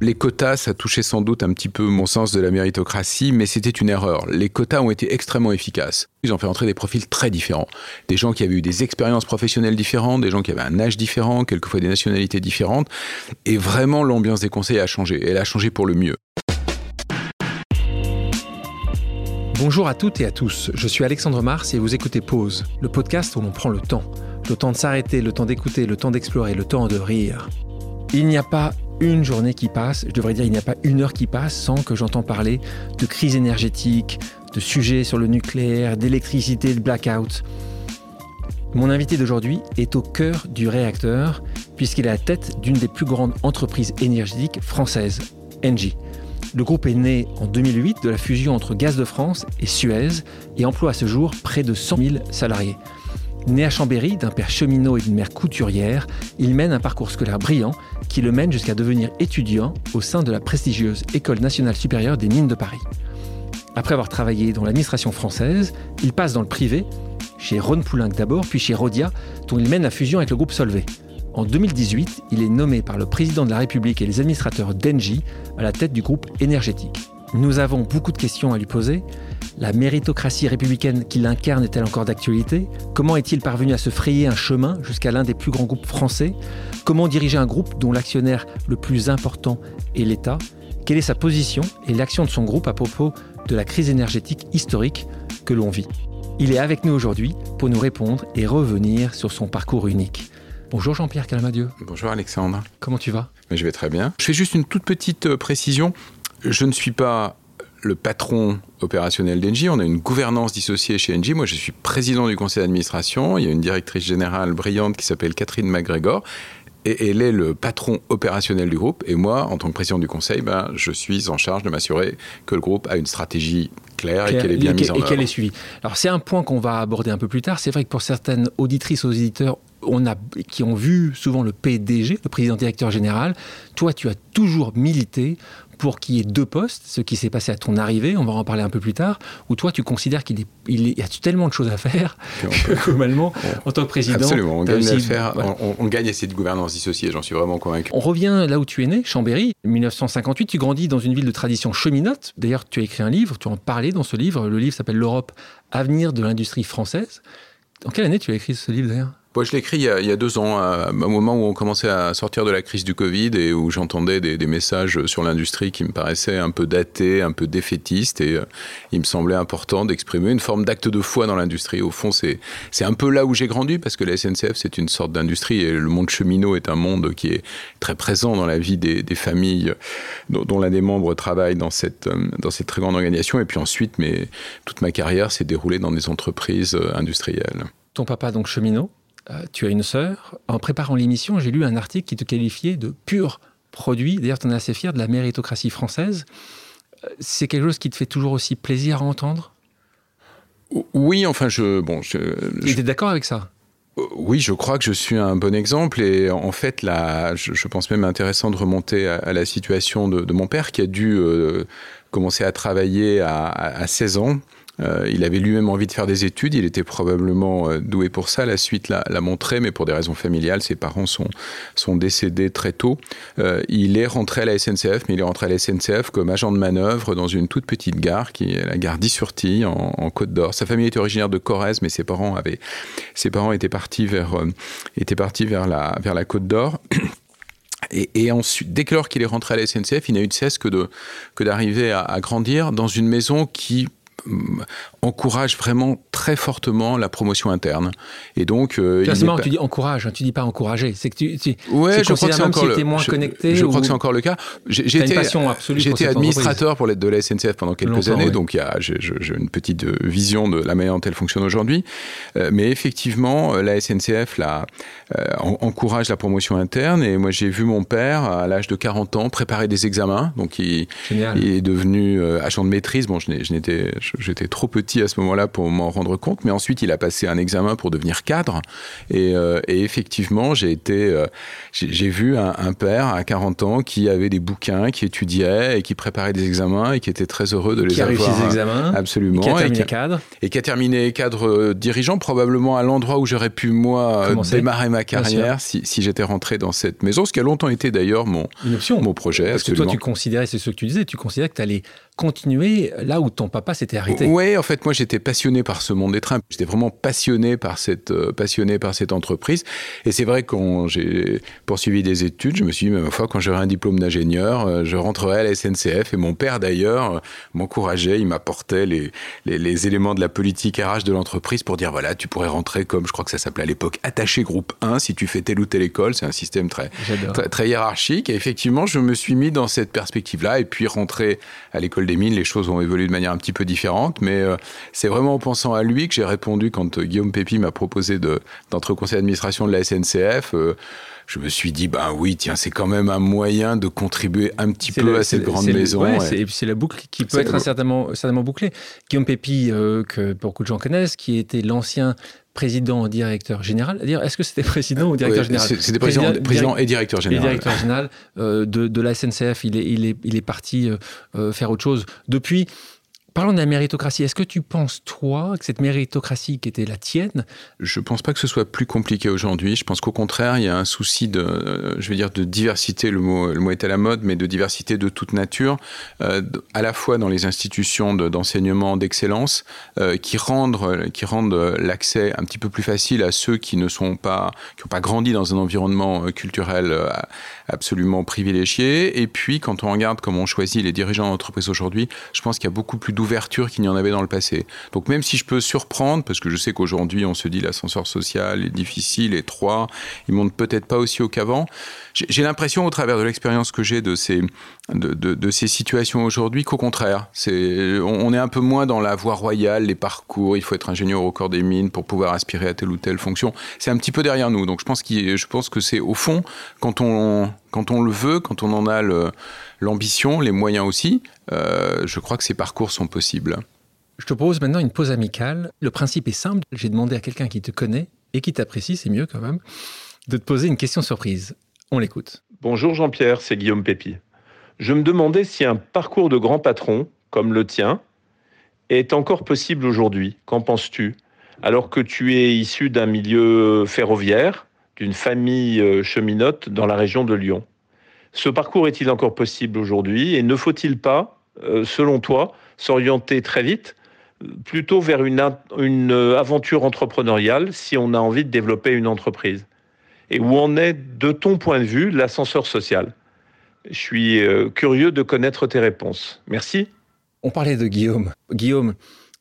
Les quotas, ça touchait sans doute un petit peu mon sens de la méritocratie, mais c'était une erreur. Les quotas ont été extrêmement efficaces. Ils ont fait entrer des profils très différents. Des gens qui avaient eu des expériences professionnelles différentes, des gens qui avaient un âge différent, quelquefois des nationalités différentes. Et vraiment, l'ambiance des conseils a changé. Elle a changé pour le mieux. Bonjour à toutes et à tous, je suis Alexandre Mars et vous écoutez Pause, le podcast où l'on prend le temps. Le temps de s'arrêter, le temps d'écouter, le temps d'explorer, le temps de rire. Il n'y a pas une journée qui passe, je devrais dire il n'y a pas une heure qui passe sans que j'entends parler de crise énergétique, de sujets sur le nucléaire, d'électricité, de blackout. Mon invité d'aujourd'hui est au cœur du réacteur puisqu'il est à la tête d'une des plus grandes entreprises énergétiques françaises, Engie. Le groupe est né en 2008 de la fusion entre Gaz de France et Suez et emploie à ce jour près de 100 000 salariés. Né à Chambéry, d'un père cheminot et d'une mère couturière, il mène un parcours scolaire brillant qui le mène jusqu'à devenir étudiant au sein de la prestigieuse École nationale supérieure des mines de Paris. Après avoir travaillé dans l'administration française, il passe dans le privé, chez Ron Poulenc d'abord, puis chez Rodia, dont il mène la fusion avec le groupe Solvay. En 2018, il est nommé par le président de la République et les administrateurs d'Engie à la tête du groupe énergétique. Nous avons beaucoup de questions à lui poser. La méritocratie républicaine qu'il incarne est-elle encore d'actualité? Comment est-il parvenu à se frayer un chemin jusqu'à l'un des plus grands groupes français? Comment diriger un groupe dont l'actionnaire le plus important est l'État? Quelle est sa position et l'action de son groupe à propos de la crise énergétique historique que l'on vit? Il est avec nous aujourd'hui pour nous répondre et revenir sur son parcours unique. Bonjour Jean-Pierre Calmadieu. Bonjour Alexandre. Comment tu vas? Mais Je vais très bien. Je fais juste une toute petite euh, précision je ne suis pas le patron opérationnel d'Engie. On a une gouvernance dissociée chez Engie. Moi, je suis président du conseil d'administration. Il y a une directrice générale brillante qui s'appelle Catherine McGregor. Et elle est le patron opérationnel du groupe. Et moi, en tant que président du conseil, ben, je suis en charge de m'assurer que le groupe a une stratégie claire, et qu'elle est bien mise en œuvre. Et qu'elle est suivie. Alors, c'est un point qu'on va aborder un peu plus tard. C'est vrai que pour certaines auditrices, auditeurs, on a, qui ont vu souvent le PDG, le président directeur général, toi, tu as toujours milité pour qu'il y ait deux postes, ce qui s'est passé à ton arrivée, on va en parler un peu plus tard, où toi tu considères qu'il y a tellement de choses à faire que globalement, en tant que président... Absolument, on gagne, à, faire, on, gagne cette gouvernance dissociée, j'en suis vraiment convaincu. On revient là où tu es né, Chambéry, 1958, tu grandis dans une ville de tradition cheminote, d'ailleurs tu as écrit un livre, tu en parlais dans ce livre, le livre s'appelle L'Europe, avenir de l'industrie française. En quelle année tu as écrit ce livre d'ailleurs? Moi, je l'ai écrit il y, a, deux ans, à un moment où on commençait à sortir de la crise du Covid et où j'entendais des, messages sur l'industrie qui me paraissaient un peu datés, un peu défaitistes. Et euh, il me semblait important d'exprimer une forme d'acte de foi dans l'industrie. Au fond, c'est un peu là où j'ai grandi parce que la SNCF, c'est une sorte d'industrie et le monde cheminot est un monde qui est très présent dans la vie des, familles dont, l'un des membres travaille dans cette, euh, dans cette très grande organisation. Et puis ensuite, toute ma carrière s'est déroulée dans des entreprises euh, industrielles. Ton papa, donc cheminot? Euh, tu as une sœur. En préparant l'émission, j'ai lu un article qui te qualifiait de pur produit. D'ailleurs, tu en es assez fier de la méritocratie française. Euh, c'est quelque chose qui te fait toujours aussi plaisir à entendre? Oui, enfin, je. Bon, je, tu es d'accord avec ça? Euh, oui, je crois que je suis un bon exemple et en fait, là, je, pense même intéressant de remonter à, la situation de, mon père qui a dû commencer à travailler à, à 16 ans euh, il avait lui-même envie de faire des études, il était probablement euh, doué pour ça, la suite l'a montré, mais pour des raisons familiales, ses parents sont, sont décédés très tôt. Euh, il est rentré à la SNCF, mais il est rentré à la SNCF comme agent de manœuvre dans une toute petite gare, qui est la gare d'Issurtille, en, Côte d'Or. Sa famille était originaire de Corrèze, mais ses parents, avaient, ses parents étaient partis vers, étaient partis vers, la, vers la Côte d'Or. Et, ensuite, dès lors qu'il est rentré à la SNCF, il n'a eu de cesse que d'arriver que à grandir dans une maison qui encourage vraiment très fortement la promotion interne. Et donc, euh, c'est marrant, tu dis encourage, hein, tu dis pas encourager. C'est que tu, tu, ouais, je crois que c'est encore le, moins je, connecté. Je, crois que c'est encore le cas. J'ai été, j'étais administrateur pour l'aide de la SNCF pendant quelques Longtemps, années, donc j'ai une petite euh, vision de la manière dont elle fonctionne aujourd'hui. Euh, mais effectivement, euh, la SNCF euh, encourage la promotion interne. Et moi, j'ai vu mon père à l'âge de 40 ans préparer des examens. Donc, il, il est devenu agent de maîtrise. Bon, je n'étais, je, j'étais trop petit à ce moment-là pour m'en rendre compte. Mais ensuite, il a passé un examen pour devenir cadre. Et, et effectivement, j'ai été, j'ai vu un, un, père à 40 ans qui avait des bouquins, qui étudiait et qui préparait des examens et qui était très heureux de les avoir. Qui a réussi ses examens. Absolument. Qui a terminé et qui cadre. Et qui a terminé cadre dirigeant, probablement à l'endroit où j'aurais pu, moi, Commencer. démarrer ma carrière si, si j'étais rentré dans cette maison, ce qui a longtemps été d'ailleurs mon, Une option. mon projet. Parce absolument. que toi, tu considérais, c'est ce que tu disais, tu considérais que tu allais continuer là où ton papa s'était arrêté. Oui, en fait, moi, j'étais passionné par ce monde des trains. J'étais vraiment passionné par cette, euh, passionné par cette entreprise. Et c'est vrai, quand j'ai poursuivi des études, je me suis dit, mais ma foi, quand j'aurai un diplôme d'ingénieur, euh, je rentrerai à la SNCF. Et mon père, d'ailleurs, euh, m'encourageait, il m'apportait les, les, les, éléments de la politique RH de l'entreprise pour dire, voilà, tu pourrais rentrer comme, je crois que ça s'appelait à l'époque, attaché groupe 1 si tu fais telle ou telle école. C'est un système très, très, très, hiérarchique. Et effectivement, je me suis mis dans cette perspective-là. Et puis, rentrer à l'école des mines, les choses ont évolué de manière un petit peu différente, mais euh, c'est vraiment en pensant à lui que j'ai répondu quand euh, Guillaume Pépi m'a proposé d'entrer au conseil d'administration de la SNCF. Je me suis dit, ben oui, tiens, c'est quand même un moyen de contribuer un petit peu le, à cette grande maison. Ouais. Et puis c'est la boucle qui peut être certainement, certainement bouclée. Guillaume Pépi, euh, que beaucoup de gens connaissent, qui était l'ancien président directeur général. Dire, est-ce que c'était président ou directeur général C'était président, président, et directeur général. Et directeur général euh, de, de, la SNCF. Il est, il est, il est parti euh, faire autre chose depuis. Parlons de la méritocratie. Est-ce que tu penses, toi, que cette méritocratie qui était la tienne... Je ne pense pas que ce soit plus compliqué aujourd'hui. Je pense qu'au contraire, il y a un souci de, je vais dire, de diversité, le mot, le mot est à la mode, mais de diversité de toute nature, euh, à la fois dans les institutions d'enseignement d'excellence, euh, qui rendent, qui rendent l'accès un petit peu plus facile à ceux qui ne pas, qui n'ont pas grandi dans un environnement culturel absolument privilégié. Et puis, quand on regarde comment on choisit les dirigeants d'entreprise aujourd'hui, je pense qu'il y a beaucoup plus d'ouverture qu'il n'y en avait dans le passé. Donc même si je peux surprendre, parce que je sais qu'aujourd'hui on se dit l'ascenseur social est difficile, étroit, il monte peut-être pas aussi haut qu'avant, j'ai l'impression au travers de l'expérience que j'ai de ces, de, de, ces situations aujourd'hui qu'au contraire, c'est, on, est un peu moins dans la voie royale, les parcours, il faut être ingénieur au corps des mines pour pouvoir aspirer à telle ou telle fonction. C'est un petit peu derrière nous. Donc je pense, je pense que c'est au fond, quand on, quand on le veut, quand on en a le, l'ambition, les moyens aussi, euh, je crois que ces parcours sont possibles. Je te propose maintenant une pause amicale. Le principe est simple. J'ai demandé à quelqu'un qui te connaît et qui t'apprécie, c'est mieux quand même, de te poser une question surprise. On l'écoute. Bonjour Jean-Pierre, c'est Guillaume Pépi. Je me demandais si un parcours de grand patron, comme le tien, est encore possible aujourd'hui. Qu'en penses-tu? Alors que tu es issu d'un milieu ferroviaire, d'une famille euh, cheminote dans la région de Lyon. Ce parcours est-il encore possible aujourd'hui Et ne faut-il pas, euh, selon toi, s'orienter très vite plutôt vers une, aventure entrepreneuriale si on a envie de développer une entreprise? Et où en est, de ton point de vue, l'ascenseur social? Je suis euh, curieux de connaître tes réponses. Merci. On parlait de Guillaume. Guillaume,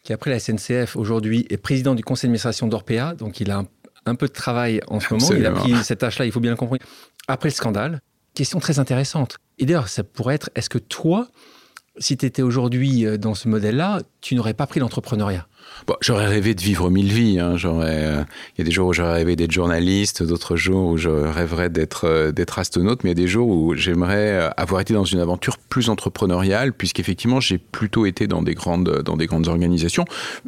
qui après la SNCF aujourd'hui est président du conseil d'administration d'Orpea, donc il a un, un, peu de travail en ce moment. Il a pris cette tâche-là, il faut bien le comprendre. Après le scandale, question très intéressante. Et d'ailleurs, ça pourrait être, est-ce que toi, si tu étais aujourd'hui dans ce modèle-là, tu n'aurais pas pris l'entrepreneuriat? Bon, j'aurais rêvé de vivre mille vies. Hein. J'aurais, euh, il y a des jours où j'aurais rêvé d'être journaliste, d'autres jours où je rêverais d'être euh, d'être astronaute, mais il y a des jours où j'aimerais avoir été dans une aventure plus entrepreneuriale, puisqu'effectivement j'ai plutôt été dans des grandes dans des grandes organisations,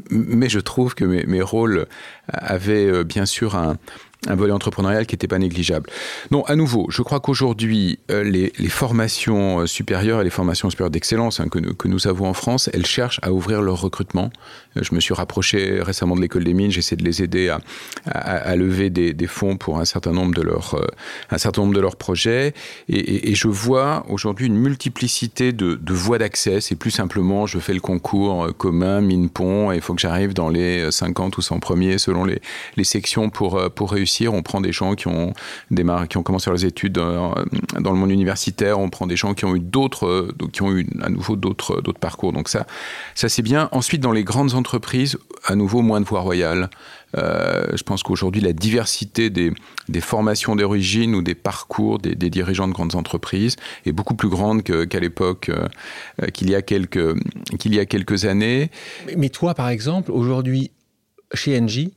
mais je trouve que mes rôles avaient bien sûr un un volet entrepreneurial qui n'était pas négligeable. Non, à nouveau, je crois qu'aujourd'hui, euh, les, formations supérieures et les formations supérieures d'excellence hein, que, que nous avons en France, elles cherchent à ouvrir leur recrutement. Euh, je me suis rapproché récemment de l'école des mines, j'essaie de les aider à, à, lever des, fonds pour un certain nombre de leurs, euh, un certain nombre de leurs projets. Et, je vois aujourd'hui une multiplicité de, de voies d'accès. C'est plus simplement, je fais le concours commun, mine-pont, et il faut que j'arrive dans les 50 ou 100 premiers selon les, les sections pour, pour réussir on prend des gens qui ont démarré, qui ont commencé leurs études dans, dans, le monde universitaire, on prend des gens qui ont eu d'autres, qui ont eu à nouveau d'autres, d'autres parcours. Donc ça, ça c'est bien. Ensuite, dans les grandes entreprises, à nouveau moins de voies royales. Euh, je pense qu'aujourd'hui, la diversité des, formations d'origine ou des parcours des, dirigeants de grandes entreprises est beaucoup plus grande qu'à qu l'époque, euh, qu'il y a quelques qu'il y a quelques années. Mais toi, par exemple, aujourd'hui, chez Engie,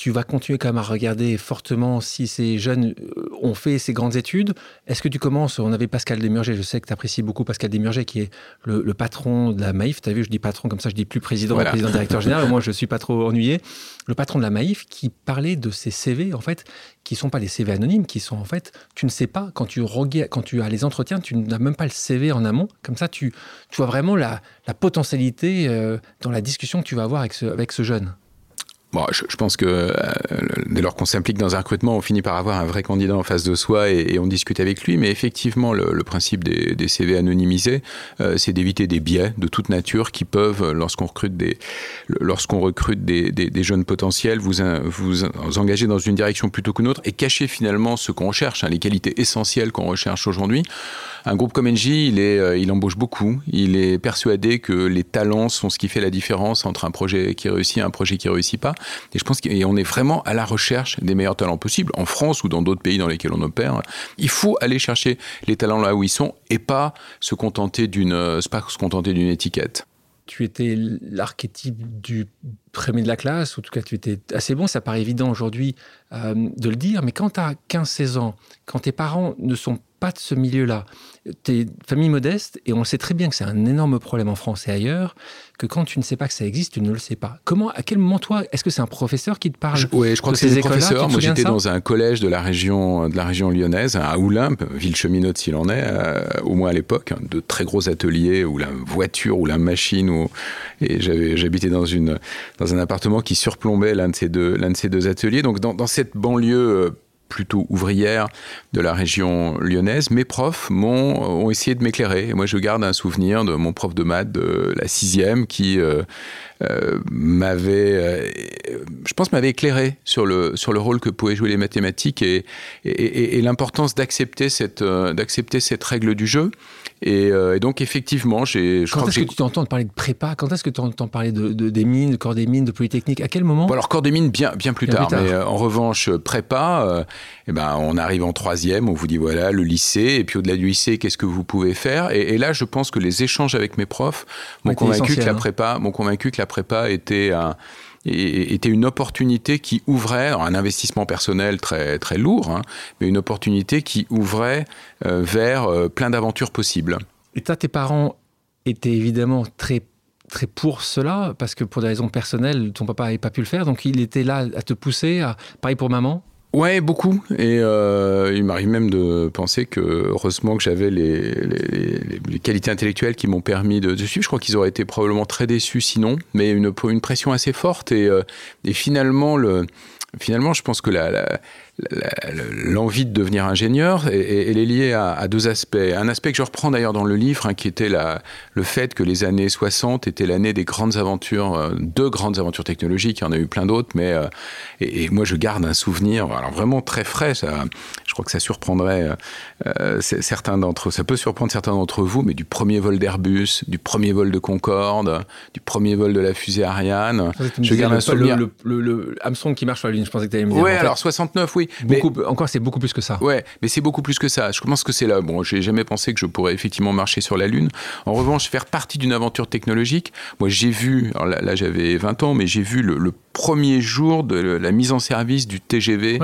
tu vas continuer quand même à regarder fortement si ces jeunes euh, ont fait ces grandes études. Est-ce que tu commences, on avait Pascal Desmurger, je sais que tu apprécies beaucoup Pascal Desmurger, qui est le, patron de la Maïf. Tu as vu, je dis patron, comme ça je dis plus président, président directeur général, moi je suis pas trop ennuyé. Le patron de la Maïf qui parlait de ces CV, en fait, qui sont pas des CV anonymes, qui sont en fait, tu ne sais pas, quand tu, quand tu as les entretiens, tu n'as même pas le CV en amont. Comme ça, tu, tu vois vraiment la, potentialité euh, dans la discussion que tu vas avoir avec ce, avec ce jeune. Bon, je, pense que euh, dès lors qu'on s'implique dans un recrutement, on finit par avoir un vrai candidat en face de soi et, on discute avec lui. Mais effectivement, le, principe des, CV anonymisés, euh, c'est d'éviter des biais de toute nature qui peuvent, lorsqu'on recrute des, lorsqu'on recrute des, jeunes potentiels, vous, vous engager dans une direction plutôt qu'une autre et cacher finalement ce qu'on recherche, hein, les qualités essentielles qu'on recherche aujourd'hui. Un groupe comme NJ, il, est, euh, il embauche beaucoup. Il est persuadé que les talents sont ce qui fait la différence entre un projet qui réussit et un projet qui réussit pas. Et je pense qu'on est vraiment à la recherche des meilleurs talents possibles, en France ou dans d'autres pays dans lesquels on opère. Il faut aller chercher les talents là où ils sont et pas se contenter d'une, euh, pas se contenter d'une étiquette tu étais l'archétype du premier de la classe, ou en tout cas tu étais assez bon, ça paraît évident aujourd'hui euh, de le dire, mais quand tu as 15-16 ans, quand tes parents ne sont pas de ce milieu-là. Tu es famille modeste et on sait très bien que c'est un énorme problème en France et ailleurs, que quand tu ne sais pas que ça existe, tu ne le sais pas. Comment, à quel moment toi, est-ce que c'est un professeur qui te parle Oui, je crois que c'est un professeur. Moi, j'étais dans un collège de la région, de la région lyonnaise, à Oulympe, ville cheminote s'il en est, euh, au moins à l'époque, de très gros ateliers où la voiture ou la machine, et j'habitais dans une dans un appartement qui surplombait l'un de ces deux l'un de ces deux ateliers. Donc dans, dans cette banlieue euh, plutôt ouvrière de la région lyonnaise, mes profs ont essayé de m'éclairer. Moi, je garde un souvenir de mon prof de maths de la sixième qui euh, euh, m'avait, euh, je pense, m'avait éclairé sur le sur le rôle que pouvaient jouer les mathématiques et, et, et l'importance d'accepter cette d'accepter cette règle du jeu. Euh, et, donc, effectivement, j'ai. Quand est-ce que, tu t'entends parler de prépa? Quand est-ce que tu entends parler de, des mines, de corps des mines, de Polytechnique? À quel moment? Alors, corps des mines, bien, bien plus tard. Mais euh, en revanche, prépa, euh, eh ben, on arrive en troisième, on vous dit voilà, le lycée. Et puis, au-delà du lycée, qu'est-ce que vous pouvez faire? Et, là, je pense que les échanges avec mes profs m'ont convaincu, que la hein. prépa, m'ont convaincu que la prépa était un était une opportunité qui ouvrait, un investissement personnel très, très lourd, hein, mais une opportunité qui ouvrait euh, vers euh, plein d'aventures possibles. Et toi, tes parents étaient évidemment très très pour cela, parce que pour des raisons personnelles, ton papa n'avait pas pu le faire, donc il était là à te pousser, à... pareil pour maman? Ouais, beaucoup. Et euh, il m'arrive même de penser que heureusement que j'avais les, les, qualités intellectuelles qui m'ont permis de, suivre. Je crois qu'ils auraient été probablement très déçus sinon, mais une, une pression assez forte. Et, euh, et finalement, le, finalement, je pense que la, l'envie de devenir ingénieur, elle est liée à, deux aspects. Un aspect que je reprends d'ailleurs dans le livre, hein, qui était la, le fait que les années 60 étaient l'année des grandes aventures, euh, deux grandes aventures technologiques, il y en a eu plein d'autres, mais euh, et, moi je garde un souvenir, alors vraiment très frais, ça, je crois que ça surprendrait euh, certains d'entre ça peut surprendre certains d'entre vous, mais du premier vol d'Airbus, du premier vol de Concorde, du premier vol de la fusée Ariane, je garde un souvenir. Le, le, Armstrong qui marche sur la Lune, je pensais que tu allais me dire. Oui, alors 69, oui, Beaucoup, encore, c'est beaucoup plus que ça. Ouais, mais c'est beaucoup plus que ça. Je pense que c'est là. Bon, j'ai jamais pensé que je pourrais effectivement marcher sur la Lune. En revanche, faire partie d'une aventure technologique. Moi, j'ai vu, alors là, j'avais 20 ans, mais j'ai vu le, premier jour de la mise en service du TGV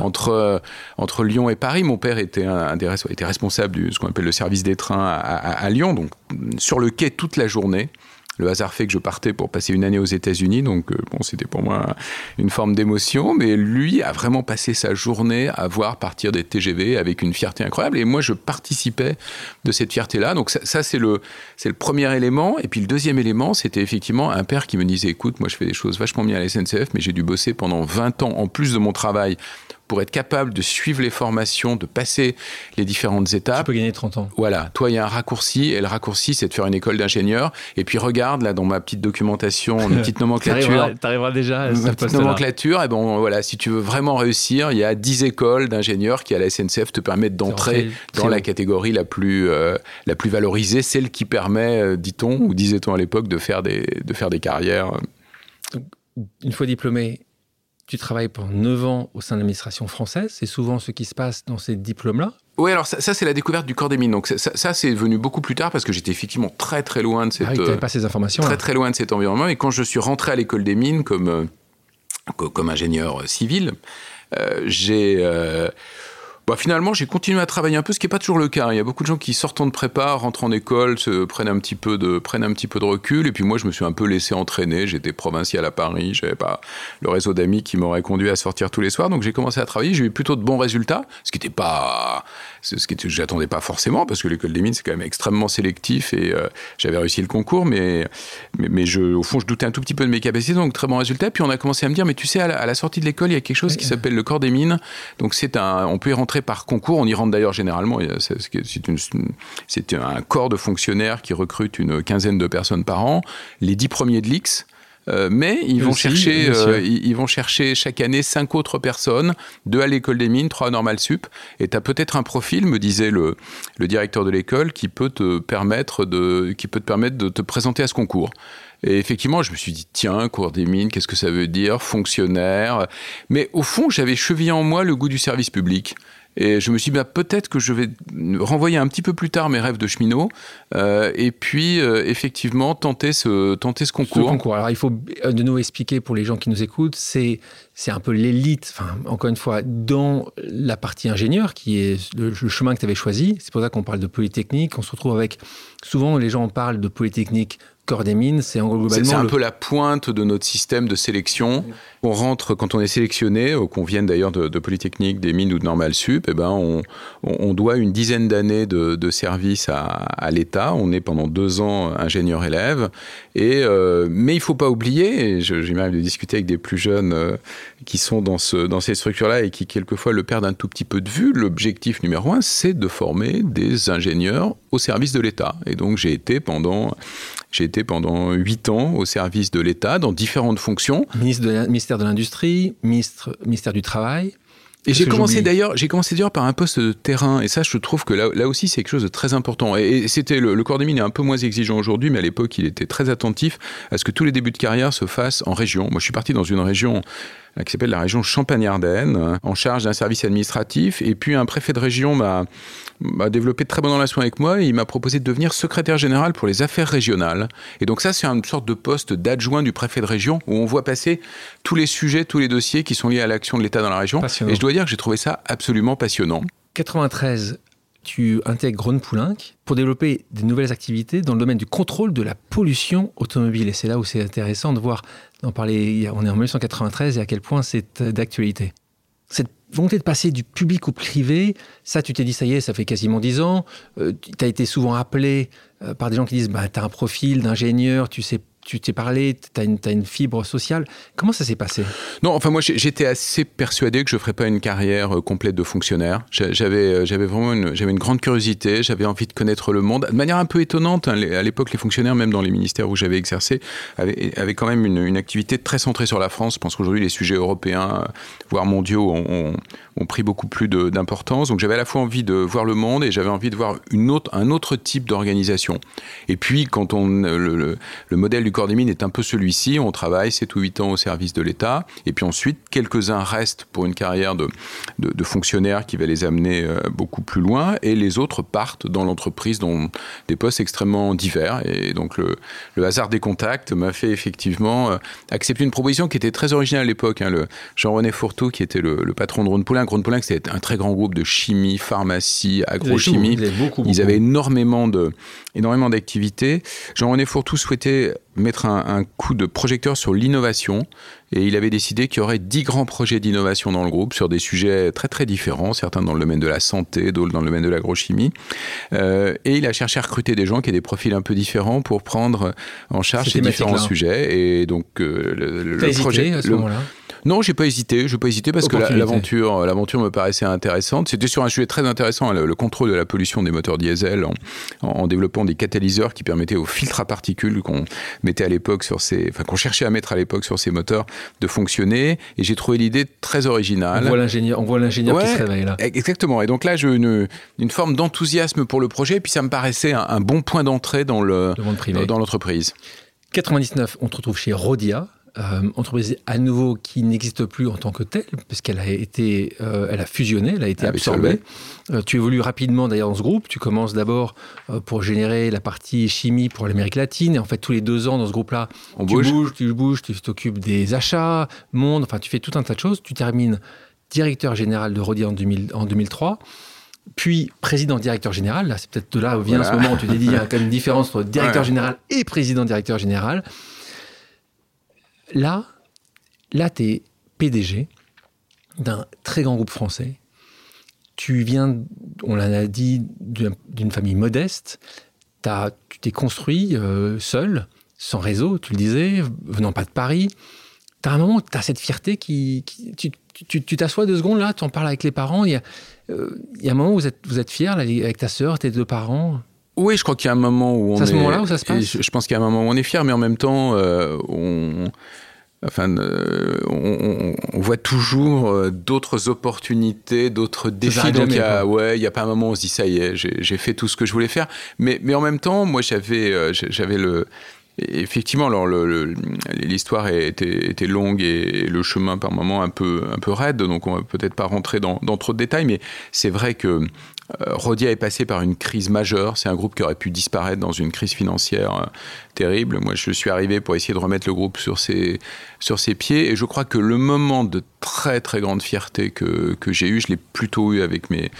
entre euh, entre Lyon et Paris. Mon père était un, des était responsable de ce qu'on appelle le service des trains à, à Lyon, donc sur le quai toute la journée. Le hasard fait que je partais pour passer une année aux États-Unis, donc euh, bon, c'était pour moi une forme d'émotion. Mais lui a vraiment passé sa journée à voir partir des TGV avec une fierté incroyable. Et moi, je participais de cette fierté-là. Donc ça, c'est le c'est le premier élément. Et puis le deuxième élément, c'était effectivement un père qui me disait, écoute, moi je fais des choses vachement bien à la SNCF, mais j'ai dû bosser pendant 20 ans en plus de mon travail pour être capable de suivre les formations, de passer les différentes étapes. Tu peux gagner 30 ans. Voilà. Toi, il y a un raccourci, et le raccourci, c'est de faire une école d'ingénieur. Et puis, regarde, là, dans ma petite documentation, une petite nomenclature. T'arriveras déjà à Ma petite nomenclature, et bon, voilà, si tu veux vraiment réussir, il y a 10 écoles d'ingénieurs qui, à la SNCF, te permettent d'entrer dans la catégorie la plus, euh, la plus valorisée, celle qui permet, euh, dit-on, ou disait-on à l'époque, de faire des, de faire des carrières. une fois diplômé, tu travailles pendant 9 ans au sein de l'administration française. C'est souvent ce qui se passe dans ces diplômes-là. Oui, alors ça, c'est la découverte du corps des mines. Donc ça, c'est venu beaucoup plus tard parce que j'étais effectivement très très loin de cette. Ah oui, pas ces informations. Très très loin de cet environnement. Et quand je suis rentré à l'école des mines comme euh, comme ingénieur civil. j'ai bah, finalement, j'ai continué à travailler un peu, ce qui n'est pas toujours le cas. Il y a beaucoup de gens qui, sortant de prépa, rentrent en école, se prennent un petit peu de, prennent un petit peu de recul. Et puis moi, je me suis un peu laissé entraîner. J'étais provincial à Paris. J'avais pas le réseau d'amis qui m'aurait conduit à sortir tous les soirs. Donc j'ai commencé à travailler. J'ai eu plutôt de bons résultats, ce qui n'était pas, ce qui j'attendais pas forcément parce que l'école des mines c'est quand même extrêmement sélectif et euh, j'avais réussi le concours, mais, mais, mais, je, au fond, je doutais un tout petit peu de mes capacités. Donc très bons résultats. Puis on a commencé à me dire, mais tu sais, à la, sortie de l'école, il y a quelque chose qui s'appelle le corps des mines. Donc c'est un, on peut y rentrer par concours. On y rentre d'ailleurs généralement. C'est un corps de fonctionnaires qui recrute une quinzaine de personnes par an. Les dix premiers de l'X. Euh, mais ils vont, chercher, euh, ils, vont chercher chaque année cinq autres personnes, deux à l'école des mines, trois à Normal Sup. Et tu as peut-être un profil, me disait le, le directeur de l'école, qui peut te permettre de, qui peut te permettre de te présenter à ce concours. Et effectivement, je me suis dit, tiens, cours des mines, qu'est-ce que ça veut dire? Fonctionnaire. Mais au fond, j'avais chevillé en moi le goût du service public. Et je me suis dit, bah, peut-être que je vais renvoyer un petit peu plus tard mes rêves de cheminot, euh, et puis euh, effectivement tenter ce, tenter ce concours. Ce concours. Alors il faut euh, de nouveau expliquer pour les gens qui nous écoutent, c'est, c'est un peu l'élite, enfin, encore une fois, dans la partie ingénieur, qui est le, le chemin que tu avais choisi. C'est pour ça qu'on parle de Polytechnique. On se retrouve avec, souvent les gens parlent de Polytechnique corps des mines, c'est en globalement. C'est un peu la pointe de notre système de sélection. On rentre, quand on est sélectionné, qu'on vienne d'ailleurs de, Polytechnique, des mines ou de Normal Sup, eh ben on, on, doit une dizaine d'années de, de, service à, à l'État. On est pendant deux ans ingénieur-élève. Et, euh, mais il ne faut pas oublier, et j'ai même de discuter avec des plus jeunes euh, qui sont dans, ce, dans ces structures-là et qui quelquefois le perdent un tout petit peu de vue, l'objectif numéro un, c'est de former des ingénieurs au service de l'État. Et donc j'ai été pendant j'ai été pendant huit ans au service de l'État dans différentes fonctions. Ministre de, ministère de l'Industrie, ministre, ministère du Travail. Et j'ai commencé d'ailleurs, j'ai commencé d'ailleurs par un poste de terrain, et ça, je trouve que là, là aussi, c'est quelque chose de très important. Et, c'était le, le, corps des mines est un peu moins exigeant aujourd'hui, mais à l'époque, il était très attentif à ce que tous les débuts de carrière se fassent en région. Moi, je suis parti dans une région qui s'appelle la région Champagne-Ardenne, euh, en charge d'un service administratif. Et puis un préfet de région m'a développé de très bonnes relations avec moi et il m'a proposé de devenir secrétaire général pour les affaires régionales. Et donc ça, c'est une sorte de poste d'adjoint du préfet de région où on voit passer tous les sujets, tous les dossiers qui sont liés à l'action de l'État dans la région. Et je dois dire que j'ai trouvé ça absolument passionnant. 93, tu intègres Ron Poulenc pour développer des nouvelles activités dans le domaine du contrôle de la pollution automobile. Et c'est là où c'est intéressant de voir, d'en parler, on est en 1993 et à quel point c'est d'actualité. Cette volonté de passer du public au privé, ça tu t'es dit, ça y est, ça fait quasiment dix ans. Euh, tu as été souvent appelé euh, par des gens qui disent, bah, tu as un profil d'ingénieur, tu sais tu t'es parlé, tu as, une fibre sociale. Comment ça s'est passé? Non, enfin moi j'étais assez persuadé que je ne ferais pas une carrière euh, complète de fonctionnaire. J'avais, euh, j'avais vraiment une, une grande curiosité, j'avais envie de connaître le monde. De manière un peu étonnante, hein, à l'époque les fonctionnaires, même dans les ministères où j'avais exercé, avaient, quand même une, activité très centrée sur la France. Je pense qu'aujourd'hui les sujets européens, euh, voire mondiaux, ont, ont pris beaucoup plus d'importance. Donc j'avais à la fois envie de voir le monde et j'avais envie de voir une autre, un autre type d'organisation. Et puis quand on, le modèle du corps des mines est un peu celui-ci. On travaille 7 ou 8 ans au service de l'État. Et puis ensuite, quelques-uns restent pour une carrière de, de, fonctionnaire qui va les amener euh, beaucoup plus loin. Et les autres partent dans l'entreprise dans des postes extrêmement divers. Et donc le, le hasard des contacts m'a fait effectivement euh, accepter une proposition qui était très originale à l'époque. Hein. Le Jean-René Fourtou, qui était le, patron de. Ronde Poulin, c'était un très grand groupe de chimie, pharmacie, agrochimie. Ils, avaient énormément de énormément d'activités. Jean-René Fourtou souhaitait mettre un, coup de projecteur sur l'innovation et il avait décidé qu'il y aurait dix grands projets d'innovation dans le groupe sur des sujets très très différents, certains dans le domaine de la santé, d'autres dans le domaine de l'agrochimie. Euh, et il a cherché à recruter des gens qui aient des profils un peu différents pour prendre en charge ces différents sujets. Et donc euh, le, le projet à ce moment-là? Non, j'ai pas hésité. Je pas hésité parce que l'aventure, l'aventure me paraissait intéressante. C'était sur un sujet très intéressant, le, contrôle de la pollution des moteurs diesel, en, développant des catalyseurs qui permettaient aux filtres à particules qu'on mettait à l'époque sur ces, enfin qu'on cherchait à mettre à l'époque sur ces moteurs de fonctionner. Et j'ai trouvé l'idée très originale. On voit l'ingénieur, on voit l'ingénieur qui se réveille là. Exactement. Et donc là, j'ai une, une forme d'enthousiasme pour le projet. Et puis ça me paraissait un, bon point d'entrée dans le, dans l'entreprise. 99, on te retrouve chez Rodia, euh, entreprise à nouveau qui n'existe plus en tant que telle, puisqu'elle a été, euh, elle a fusionné, elle a été absorbée. Euh, tu évolues rapidement d'ailleurs dans ce groupe. Tu commences d'abord pour générer la partie chimie pour l'Amérique latine. Et en fait, tous les deux ans dans ce groupe-là, tu bouges, tu bouges, tu t'occupes des achats, monde, enfin, tu fais tout un tas de choses. Tu termines directeur général de Rodi en, 2003 puis président directeur général. Là, c'est peut-être de là où vient ce moment où tu t'es dit il y a quand même une différence entre directeur général et président directeur général. Là, là tu es PDG d'un très grand groupe français. Tu viens, on l'a dit, d'une famille modeste. As, tu t'es construit euh, seul, sans réseau, tu le disais, venant pas de Paris. Tu as un moment, tu as cette fierté qui. tu t'assois deux secondes là, tu en parles avec les parents. Il y, a, euh, y a un moment où vous êtes, vous êtes fiers avec ta sœur, tes deux parents. Oui, je crois qu'il y a un moment où on est. C'est à ce moment-là où ça se passe? Je pense qu'il y a un moment où on est fier, mais en même temps, euh, on. Enfin, euh, on, voit toujours euh, d'autres opportunités, d'autres défis. Donc, il ouais, n'y a pas un moment où on se dit ça y est, j'ai fait tout ce que je voulais faire. Mais, mais en même temps, moi, j'avais, j'avais le, effectivement, alors l'histoire était, était, longue et le chemin par moments un peu, un peu raide, donc on va peut-être pas rentrer dans, dans, trop de détails, mais c'est vrai que Rodia est passé par une crise majeure. C'est un groupe qui aurait pu disparaître dans une crise financière euh, terrible. Moi, je suis arrivé pour essayer de remettre le groupe sur ses, pieds. Et je crois que le moment de très, très grande fierté que j'ai eu, je l'ai plutôt eu avec mes,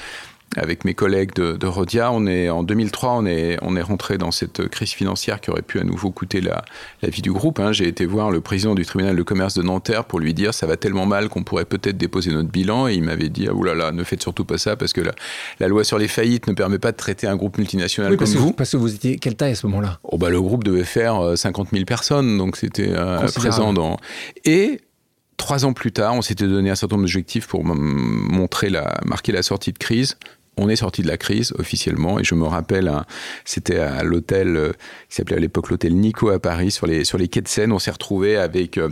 avec mes collègues de, Rodia. On est, en 2003, on est, on est rentré dans cette crise financière qui aurait pu à nouveau coûter la, la vie du groupe. Hein. J'ai été voir le président du tribunal de commerce de Nanterre pour lui dire ça va tellement mal qu'on pourrait peut-être déposer notre bilan. Et il m'avait dit ah, oulala, ne faites surtout pas ça parce que la, la, loi sur les faillites ne permet pas de traiter un groupe multinational comme vous. parce que vous étiez quelle taille à ce moment-là? Oh, bah, Le groupe devait faire 50 euh, 000 personnes, donc c'était euh, présent dans. Et Trois ans plus tard, on s'était donné un certain nombre d'objectifs pour montrer la, marquer la sortie de crise on est sorti de la crise officiellement et je me rappelle, hein, c'était à l'hôtel euh, qui s'appelait à l'époque l'hôtel Nico à Paris, sur les, quais de Seine, on s'est retrouvé avec euh,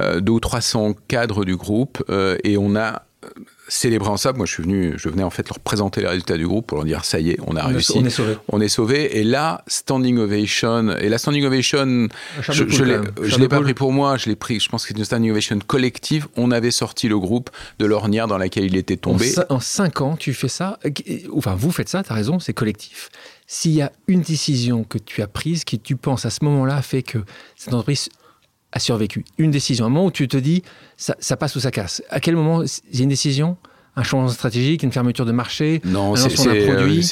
euh, deux ou 300 cadres du groupe et on a célébrant ça, moi je suis venu, je venais en fait leur présenter les résultats du groupe pour leur dire ça y est, on a réussi, on est sauvé, on est sauvé. Et là, standing ovation. Et la standing ovation, je, je l'ai pas pris pour moi, je l'ai pris. Je pense que c'est une standing ovation collective. On avait sorti le groupe de l'ornière dans laquelle il était tombé. En, cinq ans, tu fais ça. Enfin, vous faites ça. tu as raison, c'est collectif. S'il y a une décision que tu as prise, qui tu penses à ce moment-là fait que cette entreprise a survécu Une décision, un moment où tu te dis, ça, passe ou ça casse. À quel moment a une décision un changement stratégique, une fermeture de marché Non, euh,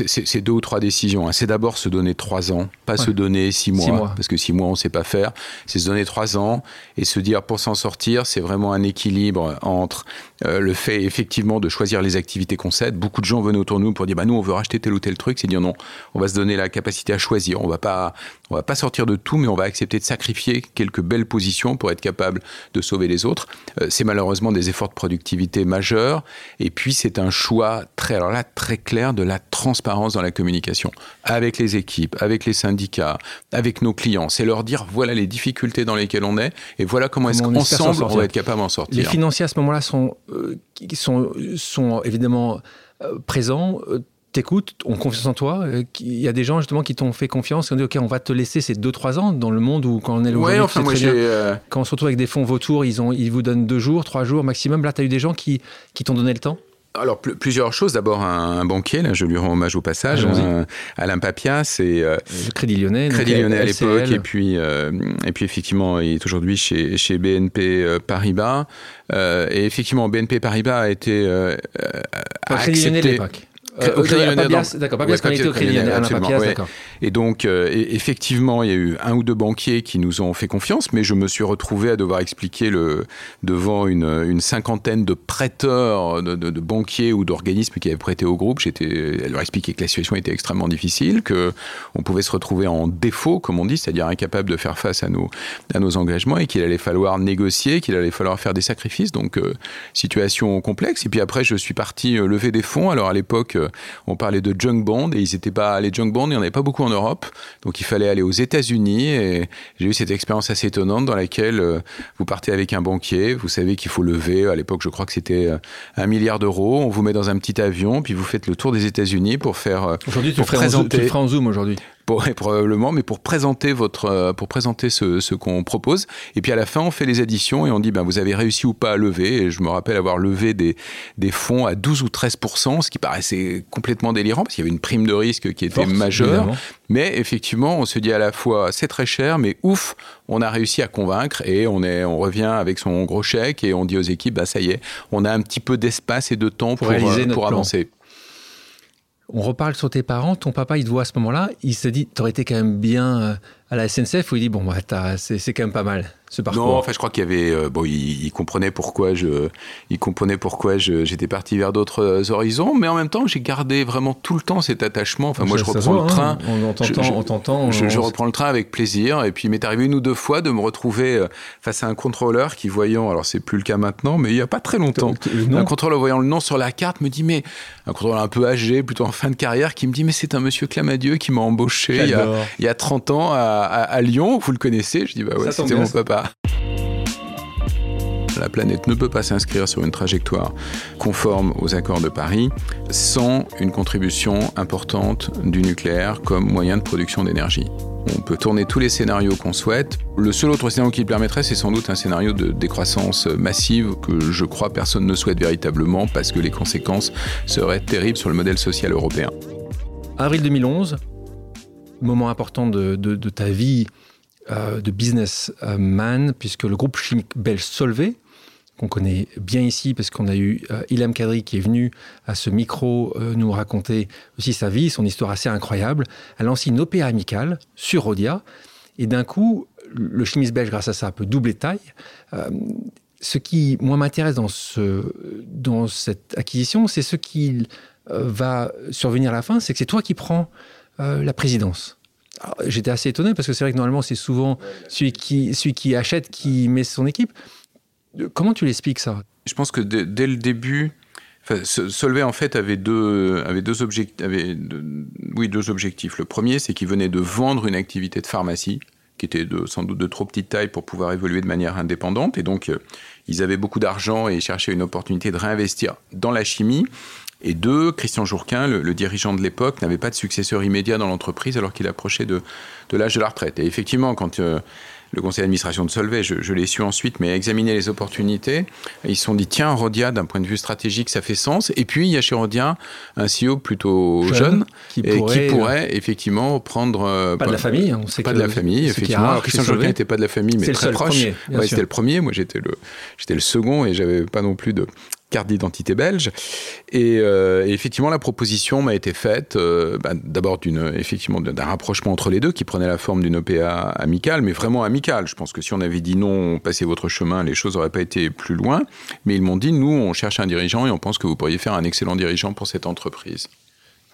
c'est deux ou trois décisions. Hein. C'est d'abord se donner trois ans, pas se donner six mois, parce que six mois on ne sait pas faire. C'est se donner trois ans et se dire pour s'en sortir, c'est vraiment un équilibre entre euh, le fait effectivement de choisir les activités qu'on cède. Beaucoup de gens venaient autour de nous pour dire bah nous on veut racheter tel ou tel truc. C'est dire non, on va se donner la capacité à choisir. On va pas on va pas sortir de tout, mais on va accepter de sacrifier quelques belles positions pour être capable de sauver les autres. Euh, c'est malheureusement des efforts de productivité majeurs et puis c'est un choix très, alors là, très clair de la transparence dans la communication avec les équipes, avec les syndicats, avec nos clients. C'est leur dire voilà les difficultés dans lesquelles on est et voilà comment, est-ce qu'ensemble on va être capable d'en sortir. Les financiers à ce moment-là sont, euh, sont, sont évidemment euh, présents. Euh, t'écoutent, ont confiance en toi. Il y a des gens justement qui t'ont fait confiance, qui ont dit ok, on va te laisser ces 2-3 ans dans le monde où quand on est le ouais, enfin, moi, quand on se retrouve avec des fonds vautours, ils, ont, ils vous donnent 2 jours, 3 jours maximum. Là, tu as eu des gens qui, qui t'ont donné le temps? Alors plusieurs choses. D'abord un, banquier, là, je lui rends hommage au passage, euh, Alain Papia, c'est euh, Crédit Lyonnais, Crédit Lyonnais à l'époque, et puis euh, et puis effectivement il est aujourd'hui chez chez BNP Paribas, et effectivement BNP Paribas a été accepté. Crédit l'époque. D'accord, Papias connecté au Crédit d'accord. Et donc, euh, effectivement, il y a eu un ou deux banquiers qui nous ont fait confiance, mais je me suis retrouvé à devoir expliquer le, devant une, une cinquantaine de prêteurs, de, de, de banquiers ou d'organismes qui avaient prêté au groupe. J'étais, leur expliquer que la situation était extrêmement difficile, que on pouvait se retrouver en défaut, comme on dit, c'est-à-dire incapable de faire face à nos, à nos engagements et qu'il allait falloir négocier, qu'il allait falloir faire des sacrifices. Donc, euh, situation complexe. Et puis après, je suis parti euh, lever des fonds. Alors à l'époque, on parlait de junk bond et ils n'étaient pas les junk bond, il n'y en avait pas beaucoup en Europe, donc il fallait aller aux États-Unis et j'ai eu cette expérience assez étonnante dans laquelle euh, vous partez avec un banquier, vous savez qu'il faut lever, à l'époque je crois que c'était euh, un milliard d'euros, on vous met dans un petit avion puis vous faites le tour des États-Unis pour faire euh, aujourd'hui tu, le tu le feras en zoom aujourd'hui pour, probablement, mais pour présenter votre, pour présenter ce, ce qu'on propose. Et puis à la fin, on fait les additions et on dit, ben, vous avez réussi ou pas à lever. Et je me rappelle avoir levé des, des fonds à 12 ou 13% ce qui paraissait complètement délirant parce qu'il y avait une prime de risque qui était majeure. Mais effectivement, on se dit à la fois, c'est très cher, mais ouf, on a réussi à convaincre et on, est, on revient avec son gros chèque et on dit aux équipes, bah, ça y est, on a un petit peu d'espace et de temps pour, pour, pour avancer. On reparle sur tes parents. Ton papa, il te voit à ce moment-là. Il se dit, t'aurais été quand même bien euh, à la SNCF où il dit, bon, bah, c'est quand même pas mal. Non, enfin, je crois qu'il y avait. Euh, bon, il, comprenait pourquoi je, il comprenait pourquoi j'étais parti vers d'autres euh, horizons, mais en même temps, j'ai gardé vraiment tout le temps cet attachement. Enfin, moi, je reprends le hein. train. on t'entend. Je, je, reprends le train avec plaisir. Et puis, il m'est arrivé une ou deux fois de me retrouver euh, face à un contrôleur qui, voyant, alors c'est plus le cas maintenant, mais il y a pas très longtemps, un contrôleur voyant le nom sur la carte me dit, mais un contrôleur un peu âgé, plutôt en fin de carrière, qui me dit, mais c'est un monsieur Clamadieu qui m'a embauché il y, a, il y, a, 30 ans à, à, Lyon. Vous le connaissez Je dis, bah ouais, c'était mon papa. La planète ne peut pas s'inscrire sur une trajectoire conforme aux accords de Paris sans une contribution importante du nucléaire comme moyen de production d'énergie. On peut tourner tous les scénarios qu'on souhaite. Le seul autre scénario qui le permettrait, c'est sans doute un scénario de décroissance massive que je crois personne ne souhaite véritablement parce que les conséquences seraient terribles sur le modèle social européen. Avril 2011, moment important de, ta vie euh, de businessman, puisque le groupe chimique belge Solvay qu'on connaît bien ici, parce qu'on a eu euh, Ilham Kadri qui est venu à ce micro euh, nous raconter aussi sa vie, son histoire assez incroyable. Elle lance une OPA amicale sur Rodia, et d'un coup, le chimiste belge, grâce à ça, peut doubler taille. Euh, ce qui, moi, m'intéresse dans cette acquisition, c'est ce qui va survenir à la fin, c'est que c'est toi qui prends la présidence. J'étais assez étonné parce que c'est vrai que normalement c'est souvent celui qui, achète qui met son équipe. Comment tu l'expliques ça? Je pense que dès, le début, Solvay en fait avait deux, avait deux, objectifs, oui, deux objectifs. Le premier, c'est qu'il venait de vendre une activité de pharmacie qui était sans doute de trop petite taille pour pouvoir évoluer de manière indépendante. Et donc, euh, ils avaient beaucoup d'argent et cherchaient une opportunité de réinvestir dans la chimie. Et deux, Christian Jourquin, le, dirigeant de l'époque, n'avait pas de successeur immédiat dans l'entreprise alors qu'il approchait de, de l'âge de la retraite. Et effectivement, quand euh, le conseil d'administration de Solvay, je, l'ai su ensuite, mais examiner les opportunités, ils se sont dit, tiens, Rodia, d'un point de vue stratégique, ça fait sens. Et puis, il y a chez Rodia un CEO plutôt jeune, qui, et pourrait, qui pourrait effectivement prendre... Euh, pas, de la famille, on sait Pas de la famille, effectivement. Christian Joquin n'était pas de la famille, mais très proche. c'était le premier. Moi, j'étais le, j'étais le second et j'avais pas non plus de carte d'identité belge. Euh, et, effectivement, la proposition m'a été faite euh, bah, d'abord d'un rapprochement entre les deux qui prenait la forme d'une OPA amicale, mais vraiment amicale. Je pense que si on avait dit non, passez votre chemin, les choses n'auraient pas été plus loin. Mais ils m'ont dit nous, on cherche un dirigeant et on pense que vous pourriez faire un excellent dirigeant pour cette entreprise.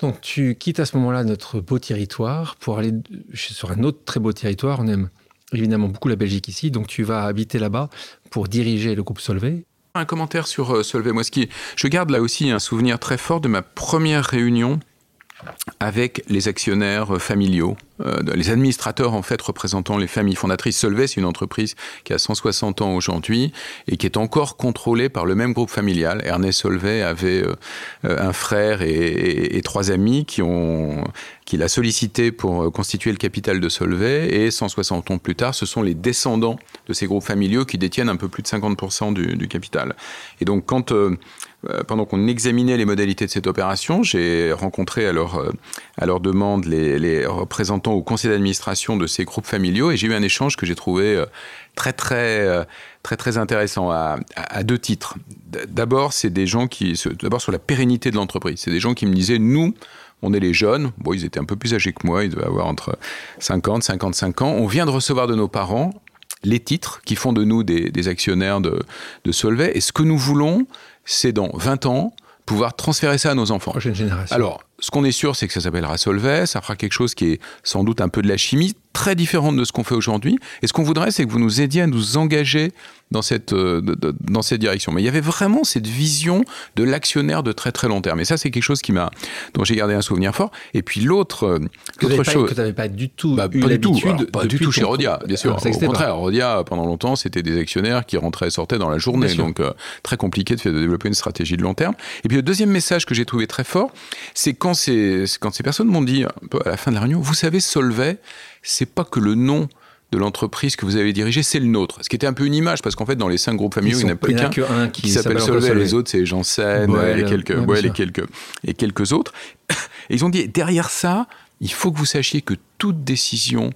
Donc tu quittes à ce moment-là notre beau territoire pour aller sur un autre très beau territoire. On aime évidemment beaucoup la Belgique ici, donc tu vas habiter là-bas pour diriger le groupe Solvay. Un commentaire sur euh, Solvay. Je garde là aussi un souvenir très fort de ma première réunion avec les actionnaires familiaux, euh, les administrateurs en fait représentant les familles fondatrices. Solvay, c'est une entreprise qui a 160 ans aujourd'hui et qui est encore contrôlée par le même groupe familial. Ernest Solvay avait euh, un frère et, trois amis qui ont qui l'a sollicité pour constituer le capital de Solvay et 160 ans plus tard, ce sont les descendants de ces groupes familiaux qui détiennent un peu plus de 50% du, capital. Et donc quand euh, euh, pendant qu'on examinait les modalités de cette opération, j'ai rencontré à leur, euh, demande les, représentants au conseil d'administration de ces groupes familiaux et j'ai eu un échange que j'ai trouvé euh, très très très très intéressant à, deux titres. D'abord, c'est des gens qui d'abord sur la pérennité de l'entreprise. C'est des gens qui me disaient nous on est les jeunes, bon, ils étaient un peu plus âgés que moi, ils devaient avoir entre 50 55 ans. On vient de recevoir de nos parents les titres qui font de nous des, actionnaires de Solvay. Et ce que nous voulons, c'est dans 20 ans pouvoir transférer ça à nos enfants. Alors, ce qu'on est sûr, c'est que ça s'appellera Solvay, ça fera quelque chose qui est sans doute un peu de la chimie, très différente de ce qu'on fait aujourd'hui. Et ce qu'on voudrait, c'est que vous nous aidiez à nous engager dans cette, euh, dans cette direction. Mais il y avait vraiment cette vision de l'actionnaire de très très long terme. Et ça, c'est quelque chose qui m'a, dont j'ai gardé un souvenir fort. Et puis l'autre, euh, autre chose. que tu n'avais pas du tout bah, eu pas du tout, pas du tout chez Rodia, bien sûr. Au contraire, Rodia, pendant longtemps, c'était des actionnaires qui rentraient et sortaient dans la journée. Donc, euh, très compliqué de, de développer une stratégie de long terme. Et puis le deuxième message que j'ai trouvé très fort, c'est quand quand ces, quand ces personnes m'ont dit, un peu à la fin de la réunion, vous savez, Solvay, c'est pas que le nom de l'entreprise que vous avez dirigée, c'est le nôtre. Ce qui était un peu une image, parce qu'en fait, dans les cinq groupes familiaux, il n'y en a plus qu'un qui, s'appelle Solvay. Les autres, c'est Janssen, et, quelques, ouais, et, quelques, et quelques autres. Et ils ont dit, derrière ça, il faut que vous sachiez que toute décision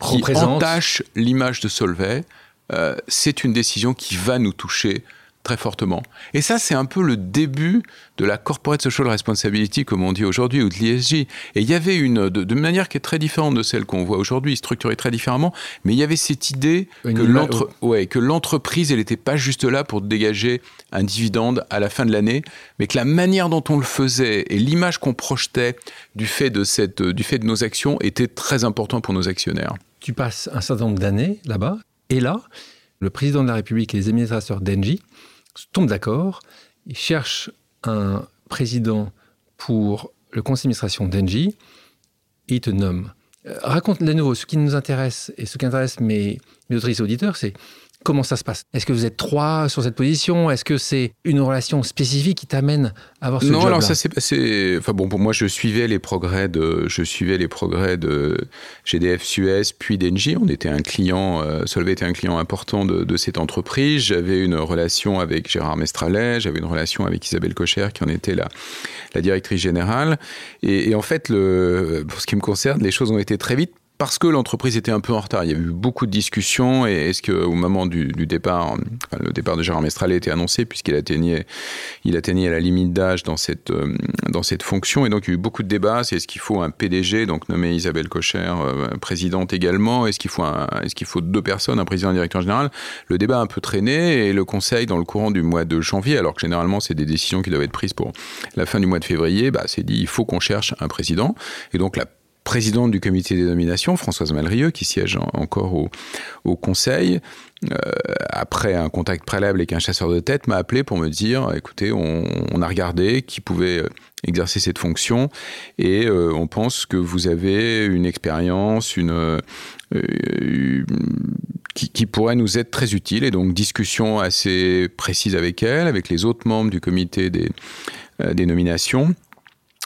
qui entache l'image de Solvay, euh, c'est une décision qui va nous toucher très fortement. Et ça, c'est un peu le début de la corporate social responsibility, comme on dit aujourd'hui, ou de l'ESG. Et il y avait une, de, manière qui est très différente de celle qu'on voit aujourd'hui, structurée très différemment, mais il y avait cette idée que l'entreprise, elle n'était pas juste là pour dégager un dividende à la fin de l'année, mais que la manière dont on le faisait et l'image qu'on projetait du fait de, cette, du fait de nos actions était très important pour nos actionnaires. Tu passes un certain nombre d'années là-bas, et là, le président de la République et les administrateurs d'Engie tombent d'accord, ils cherchent un président pour le conseil d'administration d'Engie, et te nomment. Euh, raconte de nouveau, ce qui nous intéresse et ce qui intéresse mes, mes autrices auditeurs, c'est Comment ça se passe? Est-ce que vous êtes trois sur cette position? Est-ce que c'est une relation spécifique qui t'amène à avoir ce Non, alors ça s'est passé. Enfin bon, pour moi, je suivais les progrès de, je suivais les progrès de GDF Suez puis d'Engie. On était un client, euh, Solvay était un client important de, cette entreprise. J'avais une relation avec Gérard Mestralet, j'avais une relation avec Isabelle Cocher qui en était la, la directrice générale. Et, et en fait, le, pour ce qui me concerne, les choses ont été très vite parce que l'entreprise était un peu en retard. Il y a eu beaucoup de discussions et est-ce qu'au moment du, départ, le départ de Gérard Mestral a été annoncé puisqu'il atteignait, il atteignait la limite d'âge dans cette, euh, dans cette fonction et donc il y a eu beaucoup de débats. C'est est-ce qu'il faut un PDG, donc nommé Isabelle Cocher, euh, présidente également? Est-ce qu'il faut est-ce faut deux personnes, un président et un directeur général? Le débat a un peu traîné et le Conseil, dans le courant du mois de janvier, alors que généralement c'est des décisions qui doivent être prises pour la fin du mois de février, bah, c'est dit il faut qu'on cherche un président et donc la présidente du comité des nominations, Françoise Malrieux, qui siège encore au, Conseil, euh, après un contact préalable avec un chasseur de tête, m'a appelé pour me dire, écoutez, on, a regardé qui pouvait euh, exercer cette fonction et euh, on pense que vous avez une expérience, qui, pourrait nous être très utile. Et donc, discussion assez précise avec elle, avec les autres membres du comité des nominations.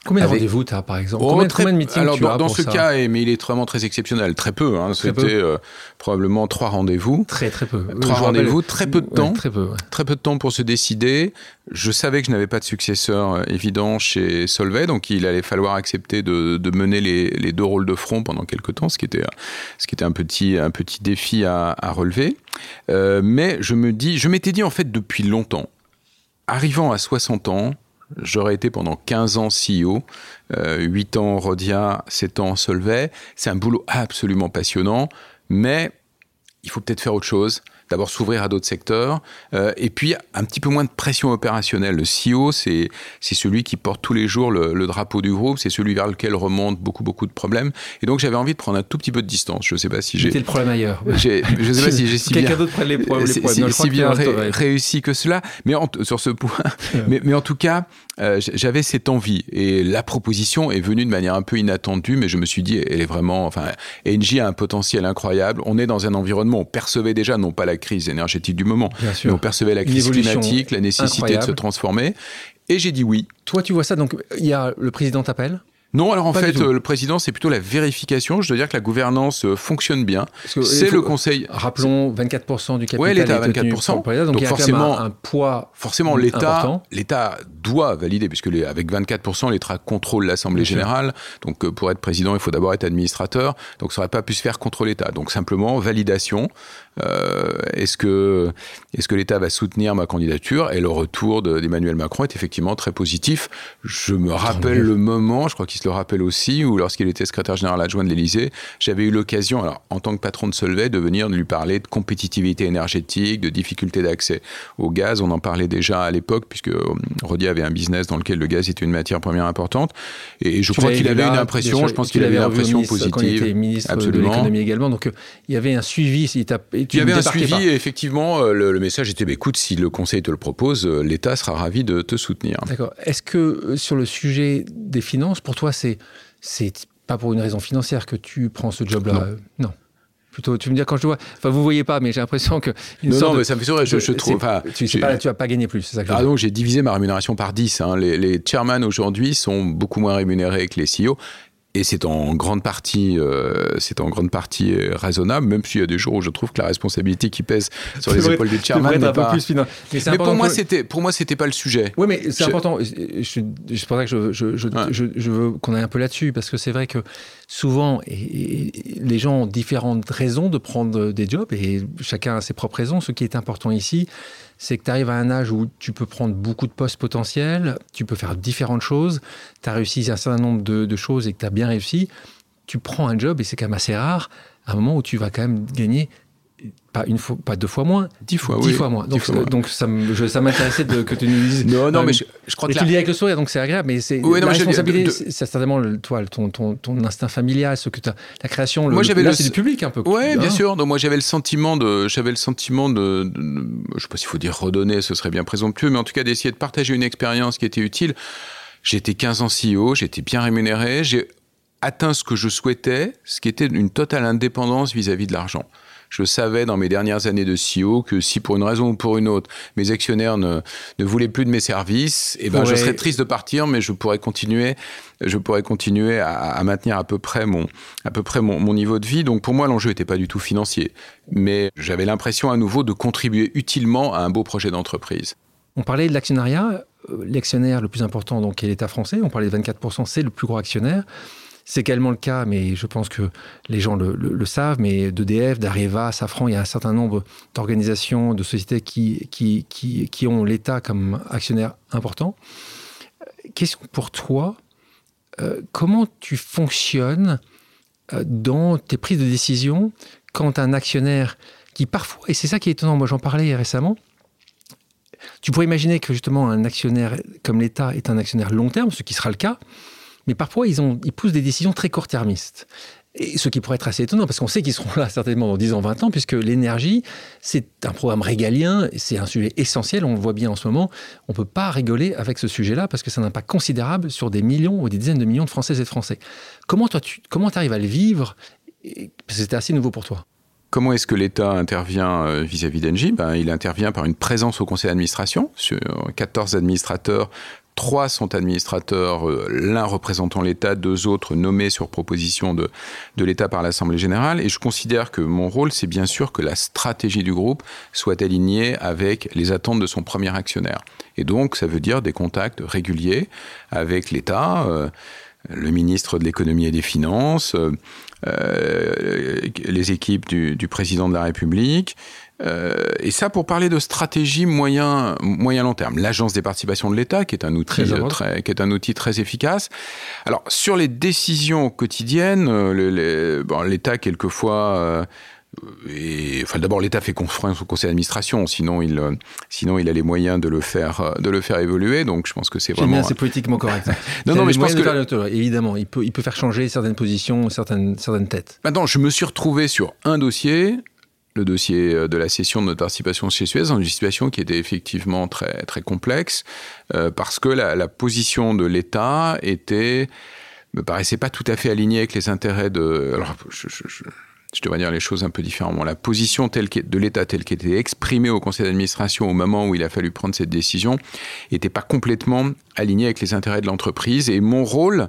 Combien de rendez-vous tu as, par exemple oh, combien, très, de meetings alors, tu dans, ce cas, mais il est vraiment très exceptionnel, très peu. Hein, C'était euh, probablement trois rendez-vous. Très, très peu. Trois rendez-vous, très peu de temps. très, peu, très peu de temps pour se décider. Je savais que je n'avais pas de successeur euh, évident chez Solvay, donc il allait falloir accepter de, de mener les, les, deux rôles de front pendant quelques temps, ce qui était, ce qui était un, petit, un petit défi à, à relever. Euh, mais je me dis, je m'étais dit en fait depuis longtemps, arrivant à 60 ans, J'aurais été pendant 15 ans CEO, 8 ans Rodia, 7 ans Solvay. C'est un boulot absolument passionnant, mais il faut peut-être faire autre chose d'abord s'ouvrir à d'autres secteurs, euh, et puis un petit peu moins de pression opérationnelle. Le CEO, c'est celui qui porte tous les jours le, drapeau du groupe, c'est celui vers lequel remontent beaucoup, beaucoup de problèmes. Et donc j'avais envie de prendre un tout petit peu de distance. Je ne sais pas si j'ai... C'était le problème ailleurs. Je ne sais pas si j'ai si bien... Quelqu'un d'autre prenne les, problèmes. Si, bien réussi que cela, mais sur ce point. mais, mais en tout cas, euh, j'avais cette envie et la proposition est venue de manière un peu inattendue, mais je me suis dit, elle est vraiment, enfin, Engie a un potentiel incroyable. On est dans un environnement, on percevait déjà non pas la crise énergétique du moment, mais on percevait la crise climatique, la nécessité de se transformer. Et j'ai dit oui. Toi, tu vois ça, donc il y a le président t'appelle non, alors en fait, euh, le président, c'est plutôt la vérification. Je dois dire que la gouvernance euh, fonctionne bien. C'est le conseil. Rappelons, 24% du capital. Oui, l'État a 24%. donc, donc il y a forcément un, poids. Forcément, l'État, l'État doit valider, puisque les, avec 24%, l'État contrôle l'Assemblée générale. Donc, euh, pour être président, il faut d'abord être administrateur. Donc, ça n'aurait pas pu se faire contre l'État. Donc, simplement, validation. Euh, est-ce que, est que l'État va soutenir ma candidature? Et le retour d'Emmanuel Macron est effectivement très positif. Je me rappelle le moment, je crois qu'il se le rappelle aussi, où lorsqu'il était secrétaire général adjoint de l'Élysée, j'avais eu l'occasion, alors en tant que patron de Solvay, de venir lui parler de compétitivité énergétique, de difficulté d'accès au gaz. On en parlait déjà à l'époque, puisque euh, Rodi avait un business dans lequel le gaz était une matière première importante. Et je crois qu'il avait une impression, je pense qu'il avait une impression positive. Quand il était ministre Absolument. de l'économie également. Donc euh, il y avait un suivi. Il y avait un suivi et effectivement, euh, le, message était bah, écoute, si le Conseil te le propose, euh, l'État sera ravi de te soutenir. D'accord. Est-ce que euh, sur le sujet des finances, pour toi, c'est c'est pas pour une raison financière que tu prends ce job-là? Non. Plutôt, tu me dis quand je te vois. Enfin, vous voyez pas, mais j'ai l'impression que. non, non, mais ça me fait sourire. Je, je trouve. tu, tu vas pas gagner plus, c'est ça que Ah donc j'ai divisé ma rémunération par 10. Hein. Les, les chairman aujourd'hui sont beaucoup moins rémunérés que les CEO. Et c'est en grande partie, euh, c'est en grande partie raisonnable, même s'il y a des jours où je trouve que la responsabilité qui pèse sur les épaules du chairman n'est pas. Plus mais, mais pour moi, c'était, pour moi, c'était pas le sujet. Oui, mais c'est important. C'est pour ça que je, je, je, je veux qu'on aille un peu là-dessus, parce que c'est vrai que souvent, et, les gens ont différentes raisons de prendre des jobs, et chacun a ses propres raisons. Ce qui est important ici, c'est que tu arrives à un âge où tu peux prendre beaucoup de postes potentiels, tu peux faire différentes choses, tu as réussi un certain nombre de, choses et que tu as bien réussi, tu prends un job, et c'est quand même assez rare, à un moment où tu vas quand même gagner pas une fois, pas deux fois moins, dix fois, dix fois moins. Donc, donc ça, m'intéressait que tu nous dises. Non, non, euh, mais je, crois que tu le dis avec le sourire, donc c'est agréable, mais c'est la responsabilité, c'est certainement toi, ton, ton, ton, instinct familial, ce que as, la création. Le, moi, j'avais là, c'est du public un peu. Oui, bien sûr. Donc moi, j'avais le sentiment de, j'avais le sentiment de, je sais pas s'il faut dire redonner, ce serait bien présomptueux, mais en tout cas d'essayer de partager une expérience qui était utile. J'étais 15 ans CEO, j'étais bien rémunéré, j'ai atteint ce que je souhaitais, ce qui était une totale indépendance vis à -vis de l'argent je savais dans mes dernières années de CEO que si pour une raison ou pour une autre, mes actionnaires ne, ne voulaient plus de mes services, eh ben, je serais triste de partir, mais je pourrais continuer, je pourrais continuer à, maintenir à peu près mon, à peu près mon, mon niveau de vie. Donc pour moi, l'enjeu n'était pas du tout financier, mais j'avais l'impression à nouveau de contribuer utilement à un beau projet d'entreprise. On parlait de l'actionnariat. Euh, l'actionnaire le plus important, donc, est l'État français. On parlait de 24%, c'est le plus gros actionnaire. C'est également le cas, mais je pense que les gens le, savent, mais d'EDF, d'Areva, Safran, il y a un certain nombre d'organisations, de sociétés qui, qui, qui, ont l'État comme actionnaire important. Question pour toi, euh, comment tu fonctionnes euh, dans tes prises de décision quand un actionnaire qui parfois, et c'est ça qui est étonnant, moi j'en parlais récemment, tu pourrais imaginer que justement un actionnaire comme l'État est un actionnaire long terme, ce qui sera le cas, mais parfois ils, poussent des décisions très court-termistes. Et ce qui pourrait être assez étonnant, parce qu'on sait qu'ils seront là certainement dans 10 ans, 20 ans, puisque l'énergie, c'est un programme régalien, c'est un sujet essentiel, on le voit bien en ce moment. On ne peut pas rigoler avec ce sujet-là, parce que ça n'a pas considérable sur des millions ou des dizaines de millions de Françaises et de Français. Comment toi, tu comment arrives à le vivre? C'était assez nouveau pour toi. Comment est-ce que l'État intervient euh, vis-à-vis d'Engie? Ben, Il intervient par une présence au conseil d'administration. Sur 14 administrateurs, Trois sont administrateurs, euh, l'un représentant l'État, deux autres nommés sur proposition de, de l'État par l'Assemblée générale. Et je considère que mon rôle, c'est bien sûr que la stratégie du groupe soit alignée avec les attentes de son premier actionnaire. Et donc, ça veut dire des contacts réguliers avec l'État. Euh, le ministre de l'économie et des finances, euh, les équipes du, du, président de la République, euh, et ça, pour parler de stratégie moyen, moyen long terme, l'agence des participations de l'État, qui est un outil très, très, qui est un outil très efficace. Alors sur les décisions quotidiennes, euh, l'État quelquefois euh, et, enfin, d'abord, l'État fait confiance au conseil d'administration, sinon il, sinon il a les moyens de le faire, de le faire évoluer. Donc, je pense que c'est vraiment. c'est politiquement correct. non, non, mais je pense que évidemment, il peut, il peut faire changer certaines positions, certaines, certaines têtes. Maintenant, je me suis retrouvé sur un dossier le dossier euh, de la cession de notre participation chez Suez une situation qui était effectivement très, très complexe, euh, parce que la, la, position de l'État était me paraissait pas tout à fait alignée avec les intérêts de. Alors, je, je, je, je devrais dire les choses un peu différemment. La position telle de l'État telle qu'elle était exprimée au conseil d'administration au moment où il a fallu prendre cette décision n'était pas complètement alignée avec les intérêts de l'entreprise. Et mon rôle,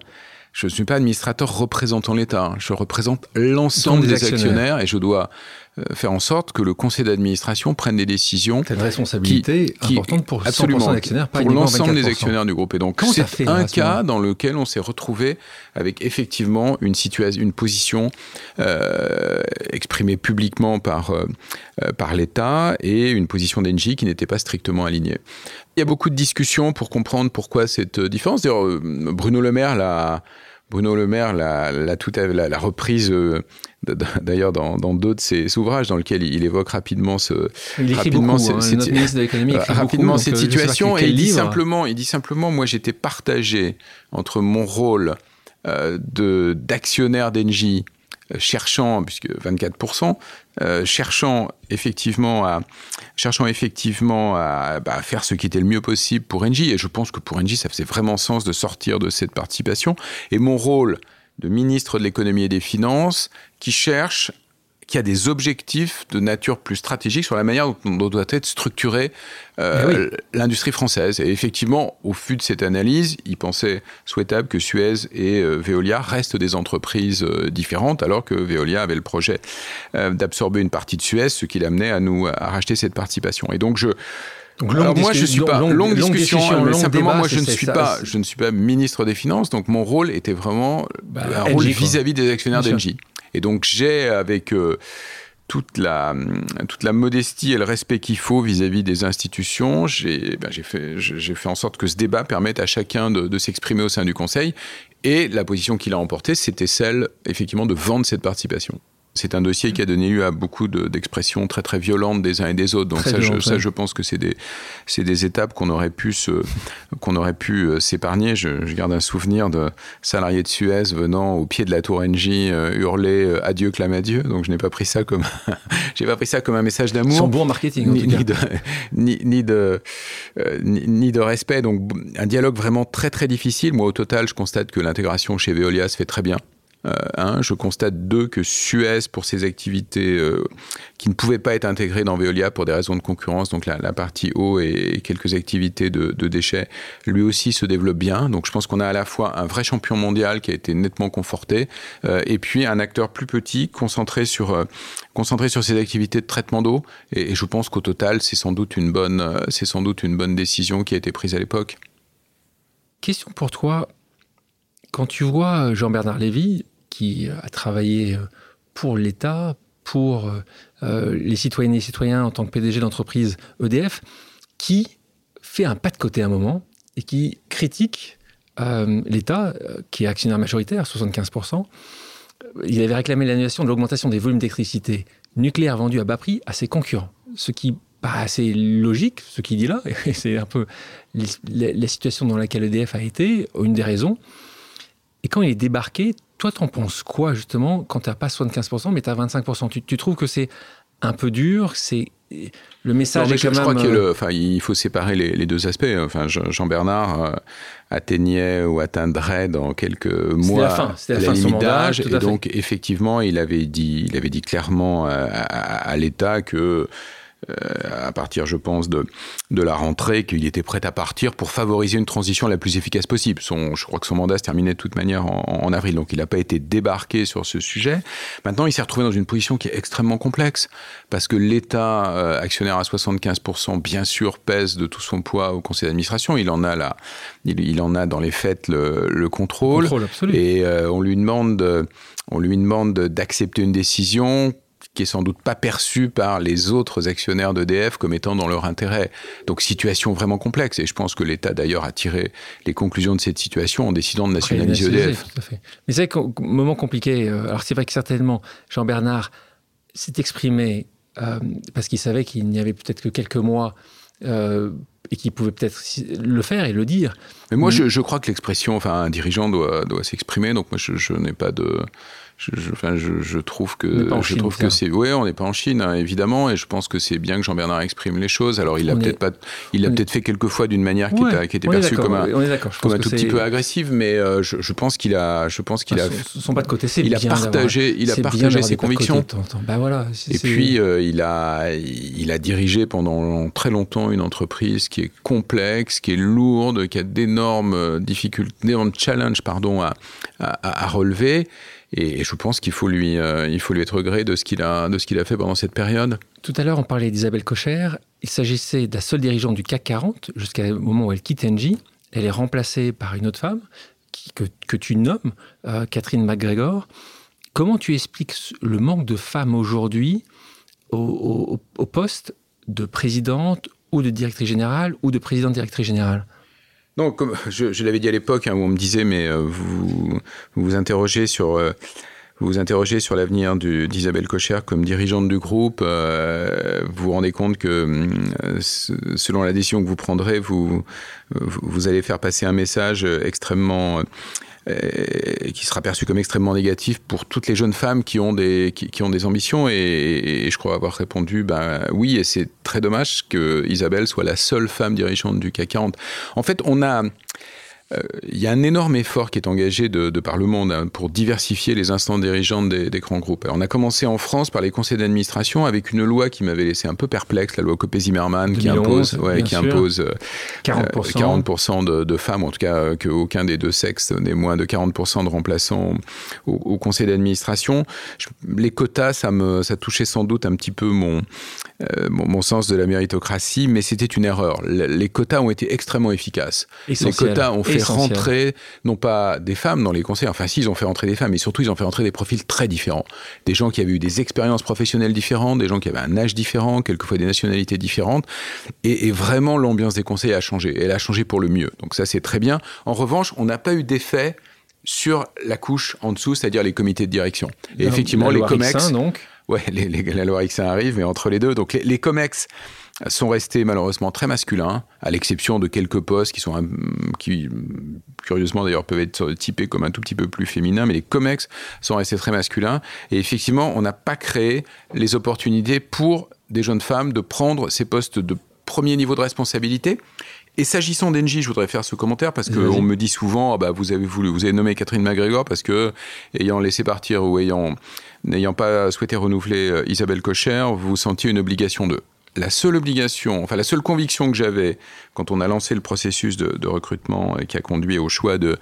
je ne suis pas administrateur représentant l'État. Hein. Je représente l'ensemble des, actionnaires. et je dois euh, faire en sorte que le conseil d'administration prenne des décisions. C'est une responsabilité importante pour absolument, d'actionnaires, pour l'ensemble des actionnaires du groupe. Et donc, c'est un cas dans lequel on s'est retrouvé avec effectivement une situation, une position euh, exprimée publiquement par euh, par l'État et une position d'Engie qui n'était pas strictement alignée. Il y a beaucoup de discussions pour comprendre pourquoi cette différence. D'ailleurs, euh, Bruno Le Maire l'a Bruno Le Maire l'a, tout la, la reprise euh, d'ailleurs dans, dans deux de ses ouvrages dans lesquels il, évoque rapidement ce rapidement beaucoup, cette, hein, rapidement cette situation et il dit simplement il dit simplement moi j'étais partagé entre mon rôle euh, de d'actionnaire d'Engie cherchant, puisque 24%, euh, cherchant effectivement à cherchant effectivement à bah, faire ce qui était le mieux possible pour Engie. Et je pense que pour Engie, ça faisait vraiment sens de sortir de cette participation. Et mon rôle de ministre de l'économie et des finances, qui cherche qui a des objectifs de nature plus stratégique sur la manière dont, doit être structurée euh, eh l'industrie française. Et effectivement, au fut de cette analyse, il pensait souhaitable que Suez et euh, Veolia restent des entreprises euh, différentes, alors que Veolia avait le projet d'absorber une partie de Suez, ce qui l'amenait à nous à racheter cette participation. Et donc je donc, Alors moi, je suis pas longue, discussion, mais simplement moi, je ne suis pas, je ne suis pas ministre des Finances, donc mon rôle était vraiment bah, un rôle vis-à-vis des actionnaires d'Engie. Et donc j'ai avec euh, toute la, toute la modestie et le respect qu'il faut vis-à-vis des institutions, j'ai ben, fait, fait en sorte que ce débat permette à chacun de, de s'exprimer au sein du Conseil. Et la position qu'il a emportée, c'était celle, effectivement, de vendre cette participation. C'est un dossier qui a donné lieu à beaucoup d'expressions très très violentes des uns et des autres. Donc ça, je, ça, je pense que c'est des, des étapes qu'on aurait pu qu'on aurait pu euh, s'épargner. Je, je, garde un souvenir de salariés de Suez venant au pied de la tour NJ euh, hurler euh, adieu, clame adieu. Donc je n'ai pas pris ça comme j'ai pas pris ça comme un message d'amour. Bons en marketing, en ni, tout cas. Ni de, ni, ni de ni, de respect. Donc un dialogue vraiment très très difficile. Moi, au total, je constate que l'intégration chez Veolia se fait très bien. Euh, je constate deux que Suez, pour ses activités euh, qui ne pouvaient pas être intégrées dans Veolia pour des raisons de concurrence, donc la, partie eau et quelques activités de, déchets, lui aussi se développe bien. Donc je pense qu'on a à la fois un vrai champion mondial qui a été nettement conforté, euh, et puis un acteur plus petit concentré sur concentré sur ses activités de traitement d'eau. Et, je pense qu'au total, c'est sans c'est sans doute une bonne décision qui a été prise à l'époque. Question pour toi. Quand tu vois Jean-Bernard Lévy, qui a travaillé euh, pour l'État, pour euh, euh, les citoyennes et citoyens en tant que PDG d'entreprise EDF, qui fait un pas de côté à un moment et qui critique l'État, qui est actionnaire majoritaire, 75%. Il avait réclamé l'annulation de l'augmentation des volumes d'électricité nucléaire vendus à bas prix à ses concurrents. Ce qui paraît assez logique, ce qu'il dit là, et c'est un peu la situation dans laquelle EDF a été, une des raisons. Et quand il est débarqué, toi, t'en penses quoi, justement, quand tu n'as pas 75%, mais tu as 25% tu, tu trouves que c'est un peu dur? C'est le message est je, je crois qu'il euh, enfin, il faut séparer les, deux aspects. Enfin, Jean Bernard euh, atteignait ou atteindrait dans quelques mois la, fin, la, la limite d'âge, et donc effectivement, il avait dit, il avait dit clairement à, à l'État que à partir, je pense, de, de la rentrée, qu'il était prêt à partir pour favoriser une transition la plus efficace possible. Son, je crois que son mandat se terminait de toute manière en, avril, donc il n'a pas été débarqué sur ce sujet. Maintenant, il s'est retrouvé dans une position qui est extrêmement complexe, parce que l'État, euh, actionnaire à 75%, bien sûr, pèse de tout son poids au conseil d'administration. Il en a là, il, en a dans les faits le, le contrôle. contrôle et euh, on lui demande, on lui demande d'accepter une décision qui est sans doute pas perçu par les autres actionnaires d'EDF comme étant dans leur intérêt. Donc situation vraiment complexe. Et je pense que l'État d'ailleurs a tiré les conclusions de cette situation en décidant de nationaliser EDF. Mais c'est un moment compliqué. Euh, alors c'est vrai que certainement Jean-Bernard s'est exprimé euh, parce qu'il savait qu'il n'y avait peut-être que quelques mois euh, et qu'il pouvait peut-être le faire et le dire. Mais moi, je, je, crois que l'expression, enfin, un dirigeant doit, doit s'exprimer. Donc moi, je, je n'ai pas de je, je, enfin, je, je trouve que je trouve que c'est ouais on n'est pas en Chine hein, évidemment et je pense que c'est bien que Jean Bernard exprime les choses. Alors il a peut-être pas il l'a peut-être fait quelquefois d'une manière qui, était, qui était perçue comme un, comme un tout petit peu agressive mais euh, je, je, pense qu'il a je pense qu'il a son, pas de côté c'est il a partagé il a partagé ses convictions. bah voilà et puis euh, il a il a dirigé pendant très longtemps une entreprise qui est complexe qui est lourde qui a d'énormes difficultés d'énormes challenges pardon à, à, à relever et, je pense qu'il faut lui, euh, il faut lui être gré de ce qu'il a, de ce qu'il a fait pendant cette période. Tout à l'heure, on parlait d'Isabelle Cocher. Il s'agissait de la seule dirigeante du CAC 40 jusqu'au moment où elle quitte Engie. Elle est remplacée par une autre femme que, tu nommes, euh, Catherine McGregor. Comment tu expliques le manque de femmes aujourd'hui au, poste de présidente ou de directrice générale ou de présidente directrice générale? Non, comme je, l'avais dit à l'époque, hein, où on me disait, mais euh, vous, vous interrogez sur, euh, vous, vous interrogez sur l'avenir d'Isabelle Cocher comme dirigeante du groupe. Euh, vous vous rendez compte que, selon la décision que vous prendrez, vous, vous allez faire passer un message extrêmement et qui sera perçu comme extrêmement négatif pour toutes les jeunes femmes qui ont des, qui, qui ont des ambitions. Et, et, je crois avoir répondu ben, oui, et c'est très dommage que Isabelle soit la seule femme dirigeante du CAC 40. En fait, on a. euh, il y a un énorme effort qui est engagé de, par le monde hein, pour diversifier les instances dirigeantes des, grands groupes. on a commencé en France par les conseils d'administration avec une loi qui m'avait laissé un peu perplexe, la loi Copé-Zimmermann, qui impose, qui impose 40%, euh, de, femmes, en tout cas euh, qu'aucun des deux sexes n'ait moins de 40% de remplaçants au, conseil d'administration. Les quotas, ça me, ça touchait sans doute un petit peu mon, mon, sens de la méritocratie, mais c'était une erreur. Les quotas ont été extrêmement efficaces. Les quotas ont fait rentrer, non pas des femmes dans les conseils, enfin si, ils ont fait rentrer des femmes, mais surtout ils ont fait rentrer des profils très différents. Des gens qui avaient eu des expériences professionnelles différentes, des gens qui avaient un âge différent, quelquefois des nationalités différentes. Et, vraiment, l'ambiance des conseils a changé. Elle a changé pour le mieux. Donc ça, c'est très bien. En revanche, on n'a pas eu d'effet sur la couche en dessous, c'est-à-dire les comités de direction. Et effectivement, les COMEX... donc Ouais, les, la loi X arrive, mais entre les deux, donc les, les COMEX sont restés malheureusement très masculins, à l'exception de quelques postes qui sont, qui curieusement d'ailleurs peuvent être typés comme un tout petit peu plus féminin, mais les COMEX sont restés très masculins. Et effectivement, on n'a pas créé les opportunités pour des jeunes femmes de prendre ces postes de premier niveau de responsabilité. Et s'agissant d'Engie, je voudrais faire ce commentaire parce qu'on me dit souvent, ah bah, vous avez voulu, vous avez nommé Catherine McGregor parce que, ayant laissé partir ou ayant, n'ayant pas souhaité renouveler euh, Isabelle Cocher, vous sentiez une obligation de la seule obligation, enfin la seule conviction que j'avais quand on a lancé le processus de, recrutement et qui a conduit au choix de,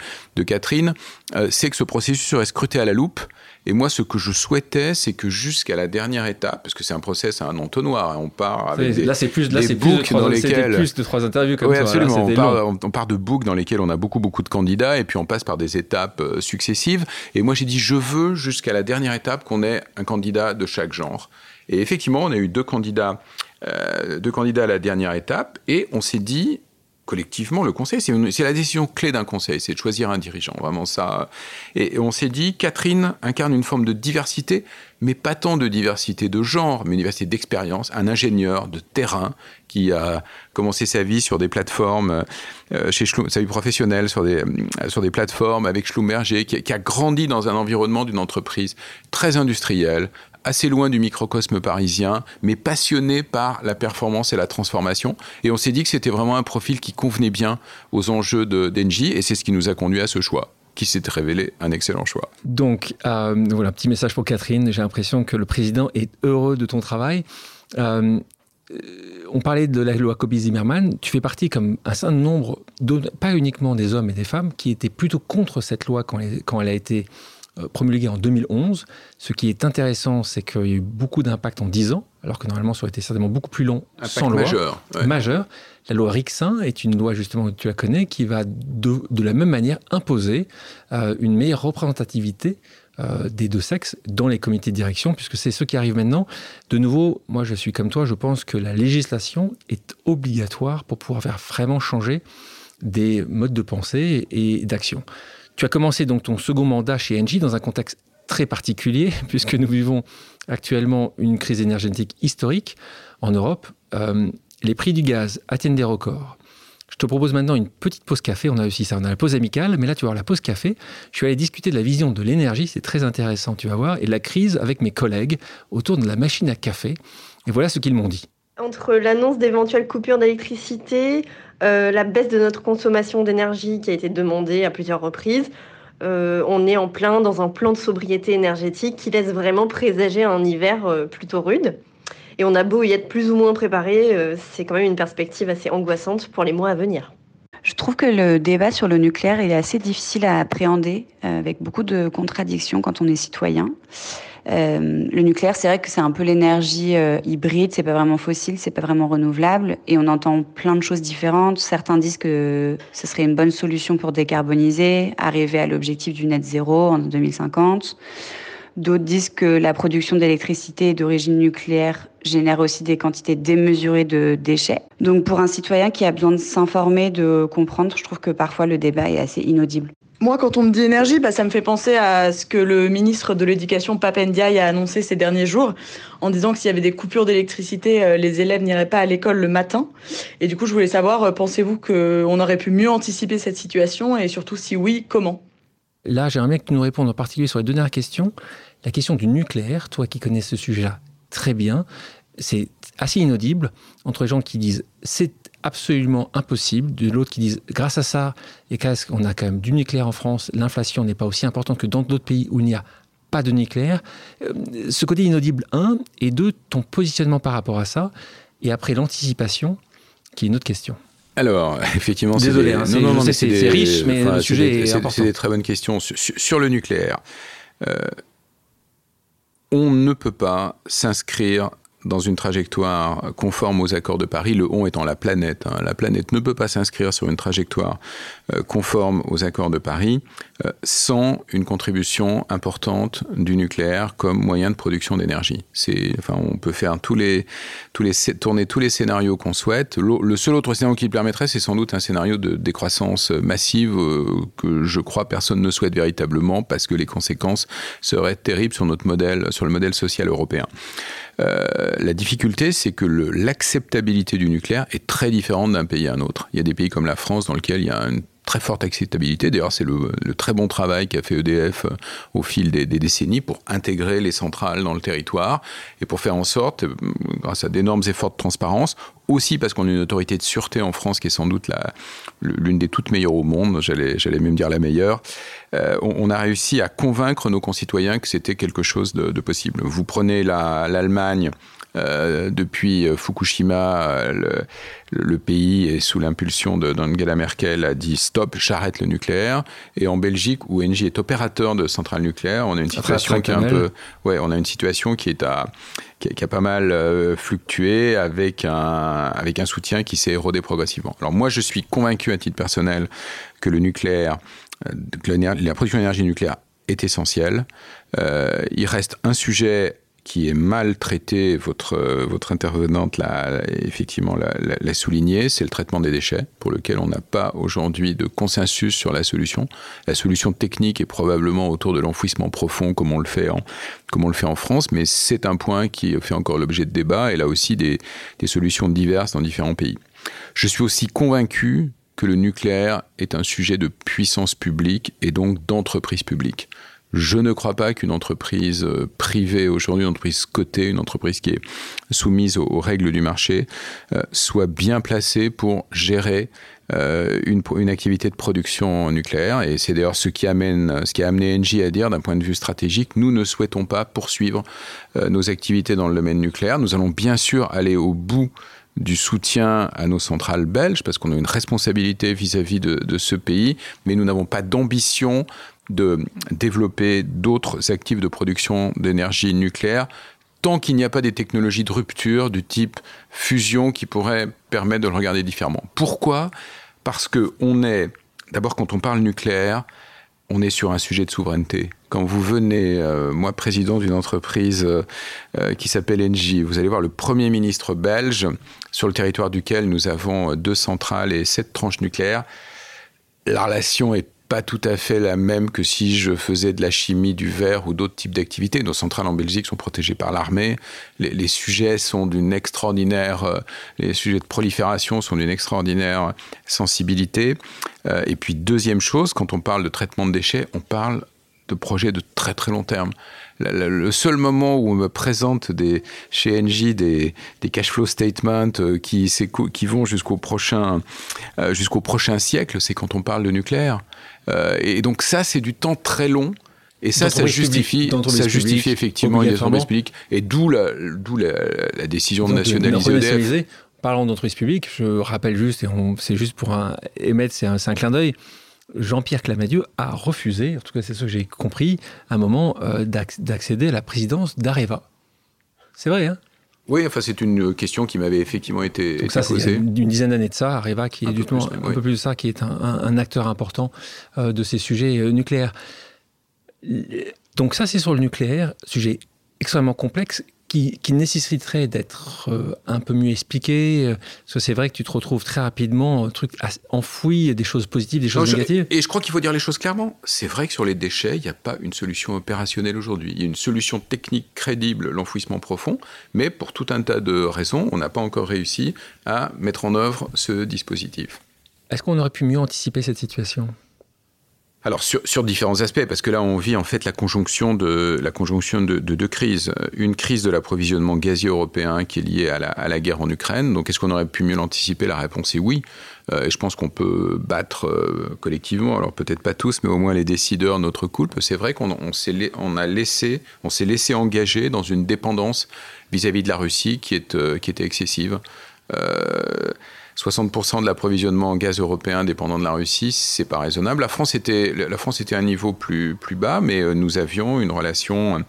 Catherine, euh, c'est que ce processus serait scruté à la loupe. Et moi, ce que je souhaitais, c'est que jusqu'à la dernière étape, parce que c'est un process à un entonnoir, hein, on part avec des, là c'est plus, là c'est plus, de trois, dans lesquels plus de trois interviews comme oui, absolument. on, part, on, part, de books dans lesquels on a beaucoup beaucoup de candidats et puis on passe par des étapes euh, successives. Et moi, j'ai dit, je veux jusqu'à la dernière étape qu'on ait un candidat de chaque genre. Et effectivement, on a eu deux candidats euh, de candidats à la dernière étape et on s'est dit collectivement, le conseil, c'est la décision clé d'un conseil, c'est de choisir un dirigeant, vraiment ça. Et, on s'est dit, Catherine incarne une forme de diversité, mais pas tant de diversité de genre, mais une diversité d'expérience, un ingénieur de terrain qui a commencé sa vie sur des plateformes, euh, chez sa vie professionnelle sur des, euh, sur des plateformes avec Schlumberger, qui, qui a grandi dans un environnement d'une entreprise très industrielle, assez loin du microcosme parisien, mais passionné par la performance et la transformation. Et on s'est dit que c'était vraiment un profil qui convenait bien aux enjeux d'Engie, et c'est ce qui nous a conduit à ce choix qui s'est révélé un excellent choix. Donc, euh, voilà, petit message pour Catherine. J'ai l'impression que le président est heureux de ton travail. Euh, on parlait de la loi Kobe-Zimmermann. Tu fais partie, comme un certain nombre, pas uniquement des hommes et des femmes, qui étaient plutôt contre cette loi quand elle a été euh, promulguée en 2011. Ce qui est intéressant, c'est qu'il y a eu beaucoup d'impact en 10 ans, alors que normalement ça aurait été certainement beaucoup plus long sans loi. Majeur. Majeur. La loi Rixin est une loi justement tu la connais qui va de, de la même manière imposer euh, une meilleure représentativité euh, des deux sexes dans les comités de direction, puisque c'est ce qui arrive maintenant. De nouveau, moi je suis comme toi, je pense que la législation est obligatoire pour pouvoir faire vraiment changer des modes de pensée et d'action. Tu as commencé donc ton second mandat chez Engie dans un contexte très particulier, puisque nous vivons actuellement une crise énergétique historique en Europe. Euh, les prix du gaz atteignent des records. Je te propose maintenant une petite pause café. On a aussi ça, on a la pause amicale, mais là tu vas voir la pause café. Je suis allé discuter de la vision de l'énergie, c'est très intéressant, tu vas voir, et de la crise avec mes collègues autour de la machine à café. Et voilà ce qu'ils m'ont dit. Entre l'annonce d'éventuelles coupures d'électricité, euh, la baisse de notre consommation d'énergie qui a été demandée à plusieurs reprises. Euh, on est en plein dans un plan de sobriété énergétique qui laisse vraiment présager un hiver euh, plutôt rude. Et on a beau y être plus ou moins préparé, c'est quand même une perspective assez angoissante pour les mois à venir. Je trouve que le débat sur le nucléaire est assez difficile à appréhender, avec beaucoup de contradictions quand on est citoyen. Euh, le nucléaire, c'est vrai que c'est un peu l'énergie euh, hybride, c'est pas vraiment fossile, c'est pas vraiment renouvelable, et on entend plein de choses différentes. Certains disent que ce serait une bonne solution pour décarboniser, arriver à l'objectif du net zéro en 2050. D'autres disent que la production d'électricité d'origine nucléaire génère aussi des quantités démesurées de déchets. Donc pour un citoyen qui a besoin de s'informer, de comprendre, je trouve que parfois le débat est assez inaudible. Moi, quand on me dit énergie, bah, ça me fait penser à ce que le ministre de l'Éducation, Papendiaï, a annoncé ces derniers jours, en disant que s'il y avait des coupures d'électricité, euh, les élèves n'iraient pas à l'école le matin. Et du coup, je voulais savoir, euh, pensez-vous qu'on aurait pu mieux anticiper cette situation et surtout, si oui, comment? Là, j'aimerais que tu nous répondes en particulier sur les dernières questions. La question du nucléaire, toi qui connais ce sujet-là très bien, c'est assez inaudible entre les gens qui disent c'est absolument impossible, de l'autre qui disent grâce à ça, et qu'on a quand même du nucléaire en France, l'inflation n'est pas aussi importante que dans d'autres pays où il n'y a pas de nucléaire. Euh, ce côté inaudible, un, et deux, ton positionnement par rapport à ça, et après l'anticipation, qui est une autre question. Alors, effectivement, c'est hein, c'est riche, mais le sujet est, important. C'est des très bonnes questions. Sur, le nucléaire, euh, on ne peut pas s'inscrire dans une trajectoire conforme aux accords de Paris, le on étant la planète. Hein. La planète ne peut pas s'inscrire sur une trajectoire euh, conforme aux accords de Paris euh, sans une contribution importante du nucléaire comme moyen de production d'énergie. Enfin, on peut faire tourner tous les scénarios qu'on souhaite. Le seul autre scénario qui le permettrait, c'est sans doute un scénario de décroissance massive euh, que je crois personne ne souhaite véritablement parce que les conséquences seraient terribles sur notre modèle, sur le modèle social européen. Euh, la difficulté, c'est que l'acceptabilité du nucléaire est très différente d'un pays à un autre. Il y a des pays comme la France dans lesquels il y a une très forte acceptabilité. D'ailleurs, c'est le, très bon travail qu'a fait EDF euh, au fil des, décennies pour intégrer les centrales dans le territoire et pour faire en sorte, euh, grâce à d'énormes efforts de transparence, aussi parce qu'on a une autorité de sûreté en France qui est sans doute l'une des toutes meilleures au monde, j'allais même dire la meilleure, euh, on, a réussi à convaincre nos concitoyens que c'était quelque chose de, possible. Vous prenez l'Allemagne. Euh, depuis euh, Fukushima, le, pays est sous l'impulsion d'Angela Merkel a dit stop, j'arrête le nucléaire. Et en Belgique, où Engie est opérateur de centrales nucléaires, on a une situation qui est un peu, ouais, on a une situation qui est à qui a, pas mal fluctué avec un, avec un soutien qui s'est érodé progressivement. Alors moi, je suis convaincu à titre personnel que le nucléaire la production d'énergie nucléaire est essentielle. Euh, il reste un sujet qui est mal traité, votre, votre intervenante l'a effectivement souligné, c'est le traitement des déchets, pour lequel on n'a pas aujourd'hui de consensus sur la solution. La solution technique est probablement autour de l'enfouissement profond, comme on le fait en, France, mais c'est un point qui fait encore l'objet de débat, et là aussi des solutions diverses dans différents pays. Je suis aussi convaincu que le nucléaire est un sujet de puissance publique et donc d'entreprise publique. Je ne crois pas qu'une entreprise euh, privée aujourd'hui, une entreprise cotée, une entreprise qui est soumise aux, règles du marché, euh, soit bien placée pour gérer euh, une, activité de production nucléaire. Et c'est d'ailleurs ce qui amène, ce qui a amené Engie à dire, d'un point de vue stratégique, nous ne souhaitons pas poursuivre nos activités dans le domaine nucléaire. Nous allons bien sûr aller au bout du soutien à nos centrales belges, parce qu'on a une responsabilité vis-à-vis de, ce pays, mais nous n'avons pas d'ambition de développer d'autres actifs de production d'énergie nucléaire tant qu'il n'y a pas des technologies de rupture du type fusion qui pourraient permettre de le regarder différemment. Pourquoi? Parce que on est, d'abord quand on parle nucléaire, on est sur un sujet de souveraineté. Quand vous venez, euh, moi président d'une entreprise euh, euh, qui s'appelle Engie, vous allez voir le Premier ministre belge sur le territoire duquel nous avons deux centrales et sept tranches nucléaires. La relation est pas tout à fait la même que si je faisais de la chimie, du verre ou d'autres types d'activités. Nos centrales en Belgique sont protégées par l'armée. Les, sujets sont d'une extraordinaire, euh, les sujets de prolifération sont d'une extraordinaire sensibilité. Euh, et puis deuxième chose, quand on parle de traitement de déchets, on parle de projets de très très long terme. Le seul moment où on me présente des, chez Engie des, des cash flow statements euh, qui, qui vont jusqu'au prochain, jusqu'au prochain siècle, c'est quand on parle de nucléaire. Euh, et donc ça, c'est du temps très long. Et ça, ça justifie, ça justifie effectivement les entreprises publiques. Et d'où la, la, la, décision de nationaliser EDF. Parlons d'entreprise publique, je rappelle juste, et c'est juste pour un, émettre, c'est un, un, clin d'œil, Jean-Pierre Clamadieu a refusé, en tout cas c'est ce que j'ai compris, à un moment euh, d'accéder à la présidence d'Areva. C'est vrai, hein? Oui, enfin c'est une question qui m'avait effectivement été, Donc ça, c'est une dizaine d'années de ça, Areva qui est plus, un peu plus de ça, qui est un, acteur important euh, de ces sujets euh, nucléaires. Donc ça c'est sur le nucléaire, sujet extrêmement complexe qui, nécessiterait d'être euh, un peu mieux expliqué euh, Parce que c'est vrai que tu te retrouves très rapidement un truc enfoui, des choses positives, des choses négatives. et je crois qu'il faut dire les choses clairement. C'est vrai que sur les déchets, il n'y a pas une solution opérationnelle aujourd'hui. Il y a une solution technique crédible, l'enfouissement profond, mais pour tout un tas de raisons, on n'a pas encore réussi à mettre en œuvre ce dispositif. Est-ce qu'on aurait pu mieux anticiper cette situation? Alors sur, sur, différents aspects, parce que là on vit en fait la conjonction de la conjonction de, de deux crises. Une crise de l'approvisionnement gazier européen qui est liée à la, guerre en Ukraine. Donc est-ce qu'on aurait pu mieux l'anticiper? La réponse est oui. Euh, et je pense qu'on peut battre euh, collectivement, alors peut-être pas tous, mais au moins les décideurs, notre couple. C'est vrai qu'on on s'est a laissé, on s'est laissé engager dans une dépendance vis-à-vis de la Russie qui euh, qui était excessive. 60% de l'approvisionnement en gaz européen dépendant de la Russie, c'est pas raisonnable. La France était, la France était à un niveau plus, plus bas, mais euh, nous avions une relation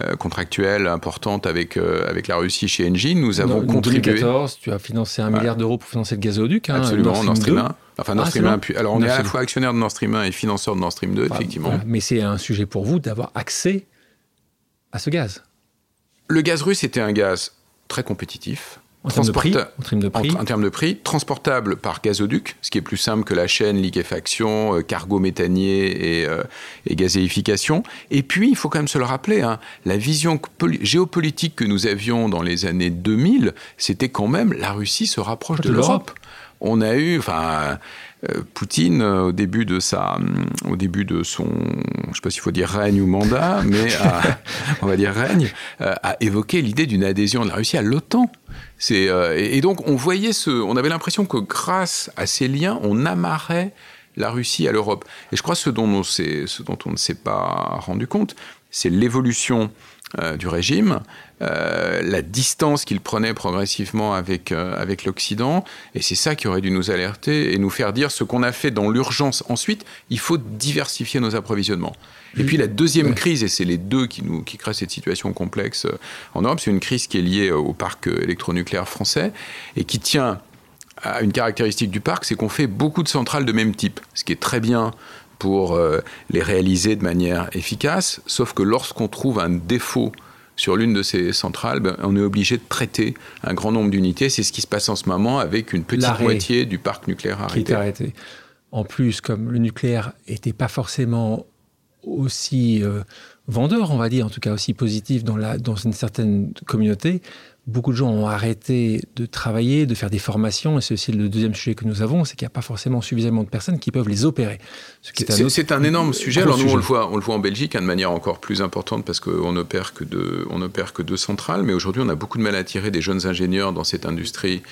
euh, contractuelle importante avec, euh, avec la Russie chez Engie. Nous avons en contribué. 2014, tu as financé un milliard d'euros pour financer le gazoduc. Hein, Absolument, Nord Stream 1. Enfin, Nord Ah, Stream c'est 1. bon. puis- alors, on est à la fois actionnaire de Nord Stream 1 et financeur de Nord Stream 2, effectivement. Mais c'est un sujet pour vous d'avoir accès à ce gaz. Le gaz russe était un gaz très compétitif. En termes de prix, en termes de prix. en termes de prix, transportable par gazoduc, ce qui est plus simple que la chaîne liquéfaction, euh, cargo méthanier et, euh, et gazéification. Et puis, il faut quand même se le rappeler, hein, la vision poli- géopolitique que nous avions dans les années 2000, c'était quand même la Russie se rapproche de, De l'Europe. On a eu, enfin, Poutine euh, au début de sa, hum, au début de son, je sais pas s'il faut dire règne ou mandat, mais à- on va dire règne, euh, a évoqué l'idée d'une adhésion de la Russie à l'OTAN. C'est euh, et, donc on voyait ce, on avait l'impression que grâce à ces liens, on amarrait la Russie à l'Europe. Et je crois ce dont on, ce dont on ne s'est pas rendu compte, c'est l'évolution euh, du régime, euh, la distance qu'il prenait progressivement avec, euh, avec l'Occident, et c'est ça qui aurait dû nous alerter et nous faire dire ce qu'on a fait dans l'urgence ensuite, il faut diversifier nos approvisionnements. Et puis la deuxième Ouais. crise, et c'est les deux qui, nous, qui créent cette situation complexe euh, en Europe, c'est une crise qui est liée au parc électronucléaire français et qui tient à une caractéristique du parc, c'est qu'on fait beaucoup de centrales de même type, ce qui est très bien pour les réaliser de manière efficace, sauf que lorsqu'on trouve un défaut sur l'une de ces centrales, ben, on est obligé de traiter un grand nombre d'unités. C'est ce qui se passe en ce moment avec une petite moitié du parc nucléaire qui arrêté. arrêté. En plus, comme le nucléaire n'était pas forcément aussi euh, vendeur, on va dire, en tout cas aussi positif dans, la, dans une certaine communauté, beaucoup de gens ont arrêté de travailler, de faire des formations, et c'est aussi le deuxième sujet que nous avons, c'est qu'il n'y a pas forcément suffisamment de personnes qui peuvent les opérer. Ce un C'est autre- un énorme sujet. Alors nous, on le voit, on le voit en Belgique hein, de manière encore plus importante parce qu'on opère que deux, on opère que deux centrales. Mais aujourd'hui, on a beaucoup de mal à attirer des jeunes ingénieurs dans cette industrie,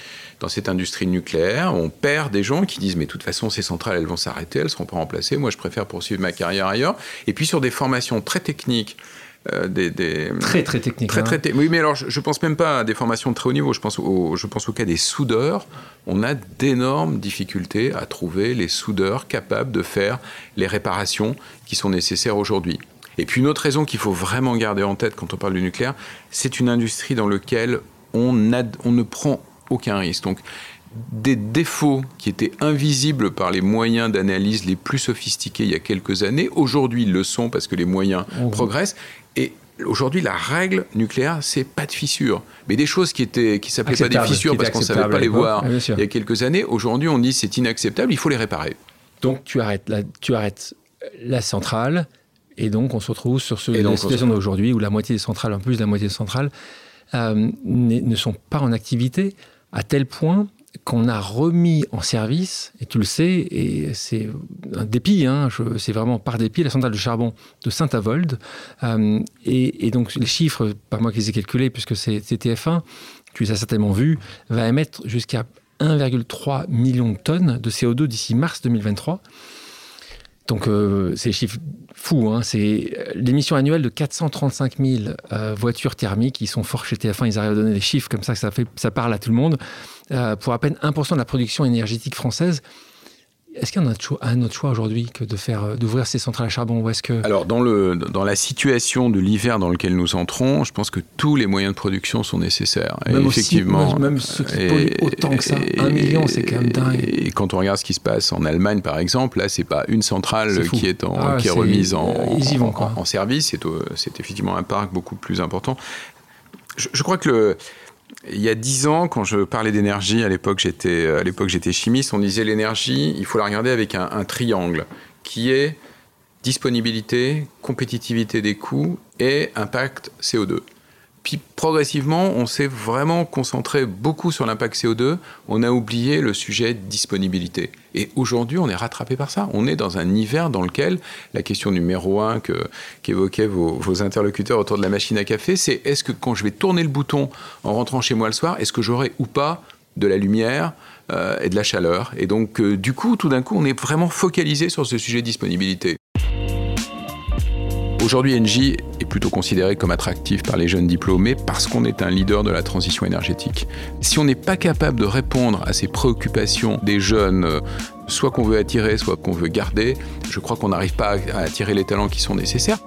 dans cette industrie nucléaire. On perd des gens qui disent mais de toute façon, ces centrales, elles vont s'arrêter, elles seront pas remplacées. Moi, je préfère poursuivre ma carrière ailleurs. Et puis sur des formations très techniques. Euh, des, des- Très, très technique. Très, hein. très, te- oui, mais alors je, je pense même pas à des formations de très haut niveau. Je pense au, je pense au cas des soudeurs. On a d'énormes difficultés à trouver les soudeurs capables de faire les réparations qui sont nécessaires aujourd'hui. Et puis une autre raison qu'il faut vraiment garder en tête quand on parle du nucléaire, c'est une industrie dans laquelle on, ad- on ne prend aucun risque. Donc des défauts qui étaient invisibles par les moyens d'analyse les plus sophistiqués il y a quelques années, aujourd'hui ils le sont parce que les moyens Mhm. progressent. Et aujourd'hui, la règle nucléaire, c'est pas de fissures. Mais des choses qui étaient qui s'appelaient pas des fissures parce qu'on savait pas les voir il y a quelques années, aujourd'hui on dit c'est inacceptable, il faut les réparer. Donc tu arrêtes, la, tu arrêtes la centrale et donc on se retrouve sur ce, la situation d'aujourd'hui où la moitié des centrales, en plus de la moitié des centrales, euh, ne sont pas en activité à tel point qu'on a remis en service, et tu le sais, et c'est un dépit, hein, c'est vraiment par dépit, la centrale de charbon de Saint-Avold. Euh, et, donc les chiffres, pas moi qui les ai calculés, puisque c'est c'est TF1, tu les as certainement vus, va émettre jusqu'à 1,3 million de tonnes de CO2 d'ici mars 2023. Donc, euh, c'est des chiffres fous. Hein. C'est euh, l'émission annuelle de 435 000 euh, voitures thermiques. Ils sont forts chez TF1. Ils arrivent à donner des chiffres comme ça, que ça parle à tout le monde. Euh, pour à peine 1% de la production énergétique française. Est-ce qu'il y a un autre choix- aujourd'hui que de faire, euh, d'ouvrir ces centrales à charbon Ou est-ce que Alors dans, le, dans la situation de l'hiver dans lequel nous entrons, je pense que tous les moyens de production sont nécessaires. Et Même aussi- effectivement, même- ceux qui et- polluent autant que ça, et- un million, c'est quand même dingue. Et quand on regarde ce qui se passe en Allemagne, par exemple, là, c'est pas une centrale qui est, en, Ah, qui est remise en, euh, ils y vont, quoi. en- en service. C'est, effectivement un parc beaucoup plus important. Je, je crois que le, il y a dix ans, quand je parlais d'énergie, à l'époque j'étais, chimiste, on disait l'énergie, il faut la regarder avec un, un triangle qui est disponibilité, compétitivité des coûts et impact CO2. Puis progressivement, on s'est vraiment concentré beaucoup sur l'impact CO2. On a oublié le sujet de disponibilité. Et aujourd'hui, on est rattrapé par ça. On est dans un hiver dans lequel la question numéro un qu'évoquaient vos, vos, interlocuteurs autour de la machine à café, c'est est-ce que quand je vais tourner le bouton en rentrant chez moi le soir, est-ce que j'aurai ou pas de la lumière euh, et de la chaleur? Et donc, euh, du coup, tout d'un coup, on est vraiment focalisé sur ce sujet de disponibilité. Aujourd'hui, Engie est plutôt considéré comme attractif par les jeunes diplômés parce qu'on est un leader de la transition énergétique. Si on n'est pas capable de répondre à ces préoccupations des jeunes, euh, soit qu'on veut attirer, soit qu'on veut garder, je crois qu'on n'arrive pas à attirer les talents qui sont nécessaires.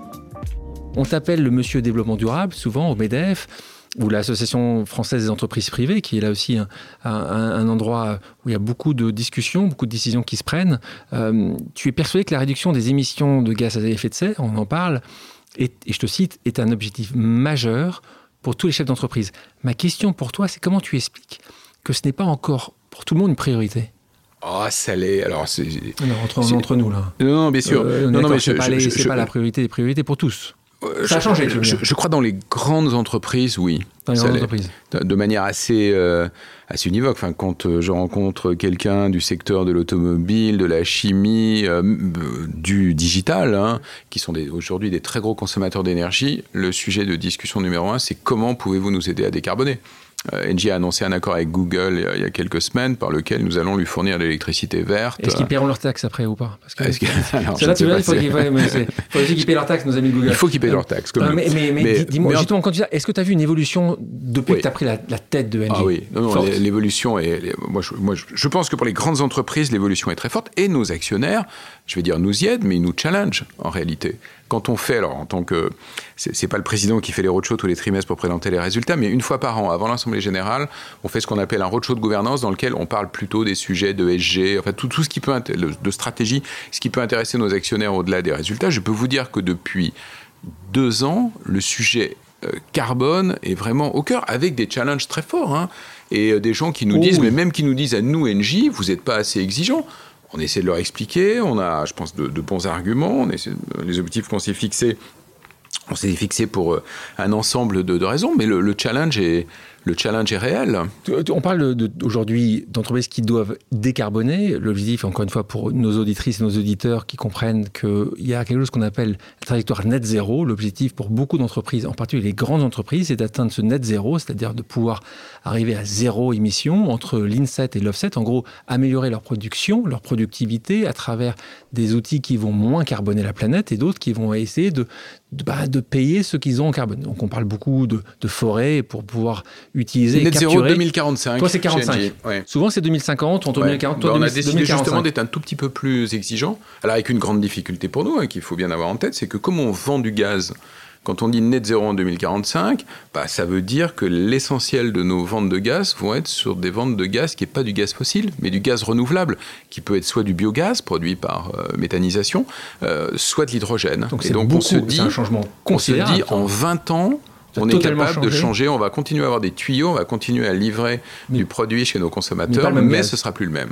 On t'appelle le monsieur développement durable, souvent au MEDEF ou l'Association française des entreprises privées, qui est là aussi un, endroit où il y a beaucoup de discussions, beaucoup de décisions qui se prennent. Euh, tu es persuadé que la réduction des émissions de gaz à effet de serre, on en parle, et, je te cite, est un objectif majeur pour tous les chefs d'entreprise. Ma question pour toi, c'est comment tu expliques que ce n'est pas encore pour tout le monde une priorité? Oh, ça l'est. Alors, c'est. Entre, entre, nous, là. Non, non bien sûr. Euh, non, non, mais c'est pas, pas, la priorité des priorités pour tous. Euh, ça a changé, je, crois dans les grandes entreprises, oui. Dans les grandes entreprises. De manière assez, euh, assez univoque. Enfin, quand euh, je rencontre quelqu'un du secteur de l'automobile, de la chimie, du digital, hein, qui sont aujourd'hui des très gros consommateurs d'énergie, le sujet de discussion numéro un, c'est comment pouvez-vous nous aider à décarboner? Engie a annoncé un accord avec Google il y a quelques semaines par lequel nous allons lui fournir de l'électricité verte. Est-ce qu'ils paieront leurs taxes après ou pas? Parce que, là, tu il faut qu'ils paient leurs taxes, nos amis Google. Il faut qu'ils paient leurs taxes. Comme mais, mais, mais, dis-moi, tu est-ce que tu as vu une évolution depuis que tu as pris la, tête de Engie? Ah oui, l'évolution est. Moi, je, moi, je pense que pour les grandes entreprises, l'évolution est très forte et nos actionnaires, je vais dire, nous y aident, mais ils nous challenge en réalité quand on fait, alors en tant que, c'est pas le président qui fait les roadshows tous les trimestres pour présenter les résultats, mais une fois par an, avant l'Assemblée générale, on fait ce qu'on appelle un roadshow de gouvernance dans lequel on parle plutôt des sujets de SG, enfin tout, tout ce qui peut, de stratégie, ce qui peut intéresser nos actionnaires au-delà des résultats. Je peux vous dire que depuis deux ans, le sujet euh, carbone est vraiment au cœur, avec des challenges très forts. Hein, et euh, des gens qui nous disent, mais même qui nous disent à nous, NJ, vous n'êtes pas assez exigeants on essaie de leur expliquer, on a, je pense, de, bons arguments, les objectifs qu'on s'est fixés, on s'est fixé pour euh, un ensemble de, raisons, mais le challenge est, le challenge est réel. On parle aujourd'hui d'entreprises qui doivent décarboner. L'objectif, encore une fois, pour nos auditrices et nos auditeurs qui comprennent qu'il y a quelque chose qu'on appelle la trajectoire net zéro. L'objectif pour beaucoup d'entreprises, en particulier les grandes entreprises, c'est d'atteindre ce net zéro, c'est-à-dire de pouvoir arriver à zéro émission entre l'inset et l'offset. En gros, améliorer leur production, leur productivité à travers des outils qui vont moins carboner la planète et d'autres qui vont essayer de, bah, payer ce qu'ils ont en carbone. Donc on parle beaucoup de, de forêt pour pouvoir utiliser. Net zéro 2045. Toi, c'est 45. Souvent, c'est 2050 entre 2040. Toi, on a décidé justement d'être un tout petit peu plus exigeant. Alors, avec une grande difficulté pour nous, hein, qu'il faut bien avoir en tête, c'est que comme on vend du gaz quand on dit net zéro en 2045, bah, ça veut dire que l'essentiel de nos ventes de gaz vont être sur des ventes de gaz qui n'est pas du gaz fossile, mais du gaz renouvelable, qui peut être soit du biogaz produit par euh, méthanisation, euh, soit de l'hydrogène. Donc, Et donc on se dit, un changement on se dit en 20 ans, on est capable de changer, on va continuer à avoir des tuyaux, on va continuer à livrer du produit chez nos consommateurs, mais, ce ce sera plus le même.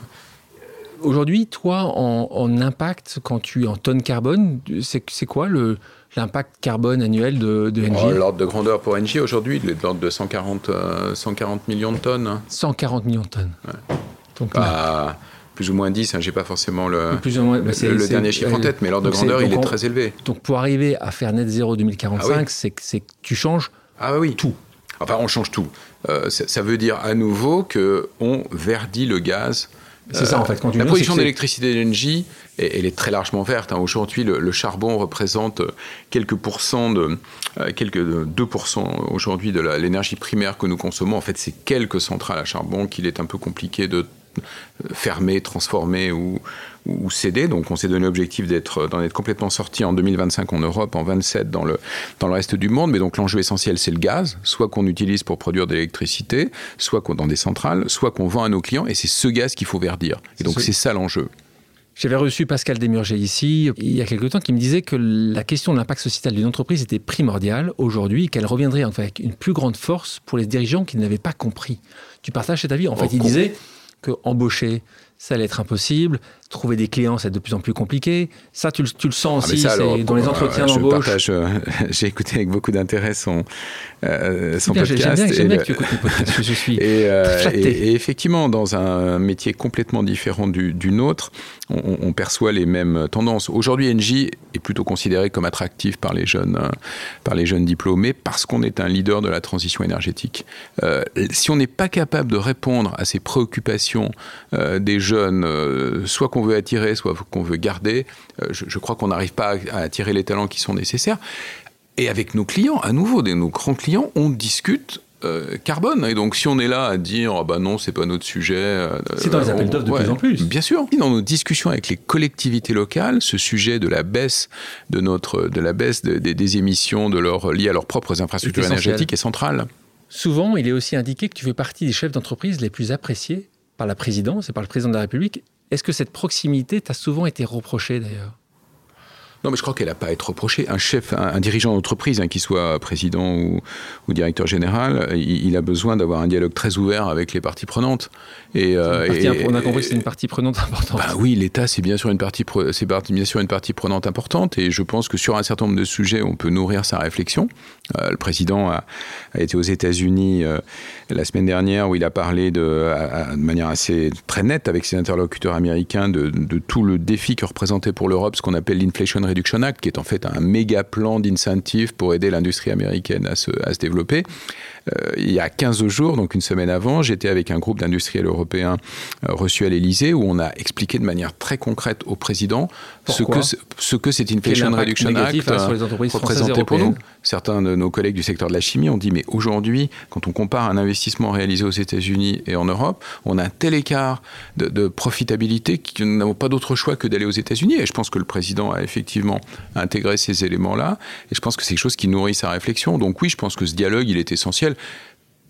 Aujourd'hui, toi, en, impact, quand tu es en tonnes carbone, c'est quoi l'impact carbone annuel de, de oh, L'ordre de grandeur pour Engie aujourd'hui, il est de l'ordre de 140, 140 euh, millions de tonnes. 140 millions de tonnes. Donc, bah, plus ou moins 10, hein, j'ai pas forcément le, bah, le, dernier chiffre en tête, mais l'ordre de grandeur, il est très élevé. Donc pour arriver à faire net zéro 2045, ah c'est que tu changes ah oui. tout. Enfin, on change tout. Euh, ça, veut dire à nouveau qu'on verdit le gaz. C'est ça, en fait. Quand la production d'électricité d'énergie, elle est très largement verte. Hein. Aujourd'hui, le, charbon représente quelques pourcents de, euh, quelques 2% aujourd'hui de l'énergie primaire que nous consommons. En fait, c'est quelques centrales à charbon qu'il est un peu compliqué de fermer, transformer ou, ou céder. Donc on s'est donné l'objectif d'être, d'en être complètement sorti en 2025 en Europe, en 27 dans le, dans le reste du monde. Mais donc l'enjeu essentiel, c'est le gaz, soit qu'on utilise pour produire de l'électricité, soit qu'on dans des centrales, soit qu'on vend à nos clients. Et c'est ce gaz qu'il faut verdir. Et donc c'est ça l'enjeu. J'avais reçu Pascal Desmurger ici il y a quelque temps qui me disait que la question de l'impact sociétal d'une entreprise était primordiale aujourd'hui, qu'elle reviendrait avec une plus grande force pour les dirigeants qui n'avaient pas compris. Tu partages cet avis En fait, il disait que embaucher, ça allait être impossible. Trouver des clients, c'est de plus en plus compliqué. Ça, tu, tu le sens Ah, aussi ça, alors, c'est dans les entretiens euh, d'embauche. euh, J'ai écouté avec beaucoup d'intérêt son, euh, son Bien, podcast. j'aime et bien le- que tu écoutes les podcasts. Je, je suis. Et, euh, et- et effectivement, dans un métier complètement différent du, du nôtre, on, on perçoit les mêmes tendances. Aujourd'hui, NJ est plutôt considéré comme attractif par les jeunes, par les jeunes diplômés parce qu'on est un leader de la transition énergétique. Euh, si on n'est pas capable de répondre à ces préoccupations des jeunes, euh, soit qu'on veut attirer, soit qu'on veut garder, euh, je, je crois qu'on n'arrive pas à, à attirer les talents qui sont nécessaires. Et avec nos clients, à nouveau, des, nos grands clients, on discute euh, carbone. Et donc, si on est là à dire, ah bah non, c'est pas notre sujet. euh, C'est dans les appels d'offres de plus en plus. Bien sûr. Dans nos discussions avec les collectivités locales, ce sujet de la baisse de notre, de la baisse de- des- des émissions de leur, liées à leurs propres infrastructures énergétiques est central. Souvent, il est aussi indiqué que tu fais partie des chefs d'entreprise les plus appréciés par la présidence et par le président de la République. Est-ce que cette proximité t'a souvent été reprochée d'ailleurs? Non, mais je crois qu'elle n'a pas à être reprochée. Un chef, un, un dirigeant d'entreprise, hein, qu'il soit président ou, ou directeur général, il, il a besoin d'avoir un dialogue très ouvert avec les parties prenantes. Et, euh, Partie et- imp- On a compris que c'est une partie prenante importante. Bah oui, l'État, c'est bien sûr une partie, pre- c'est bien sûr une partie prenante importante, et je pense que sur un certain nombre de sujets, on peut nourrir sa réflexion. Euh, le président a, a été aux États-Unis euh, la semaine dernière, où il a parlé de, à- à- de manière assez très nette avec ses interlocuteurs américains de, de tout le défi que représentait pour l'Europe ce qu'on appelle l'Inflation Reduction Act, qui est en fait un méga plan d'incentive pour aider l'industrie américaine à se, à se développer. Euh, il y a 15 jours, donc une semaine avant, j'étais avec un groupe d'industriels européens euh, reçus à l'Élysée où on a expliqué de manière très concrète au président ce que, ce- que cet Quel Inflation Reduction Act représentait pour nous. Certains de nos collègues du secteur de la chimie ont dit mais aujourd'hui, quand on compare un investissement réalisé aux États-Unis et en Europe, on a un tel écart de, de profitabilité qu'ils n'avons pas d'autre choix que d'aller aux États-Unis. Et je pense que le président a effectivement intégré ces éléments-là. Et je pense que c'est quelque chose qui nourrit sa réflexion. Donc oui, je pense que ce dialogue, il est essentiel.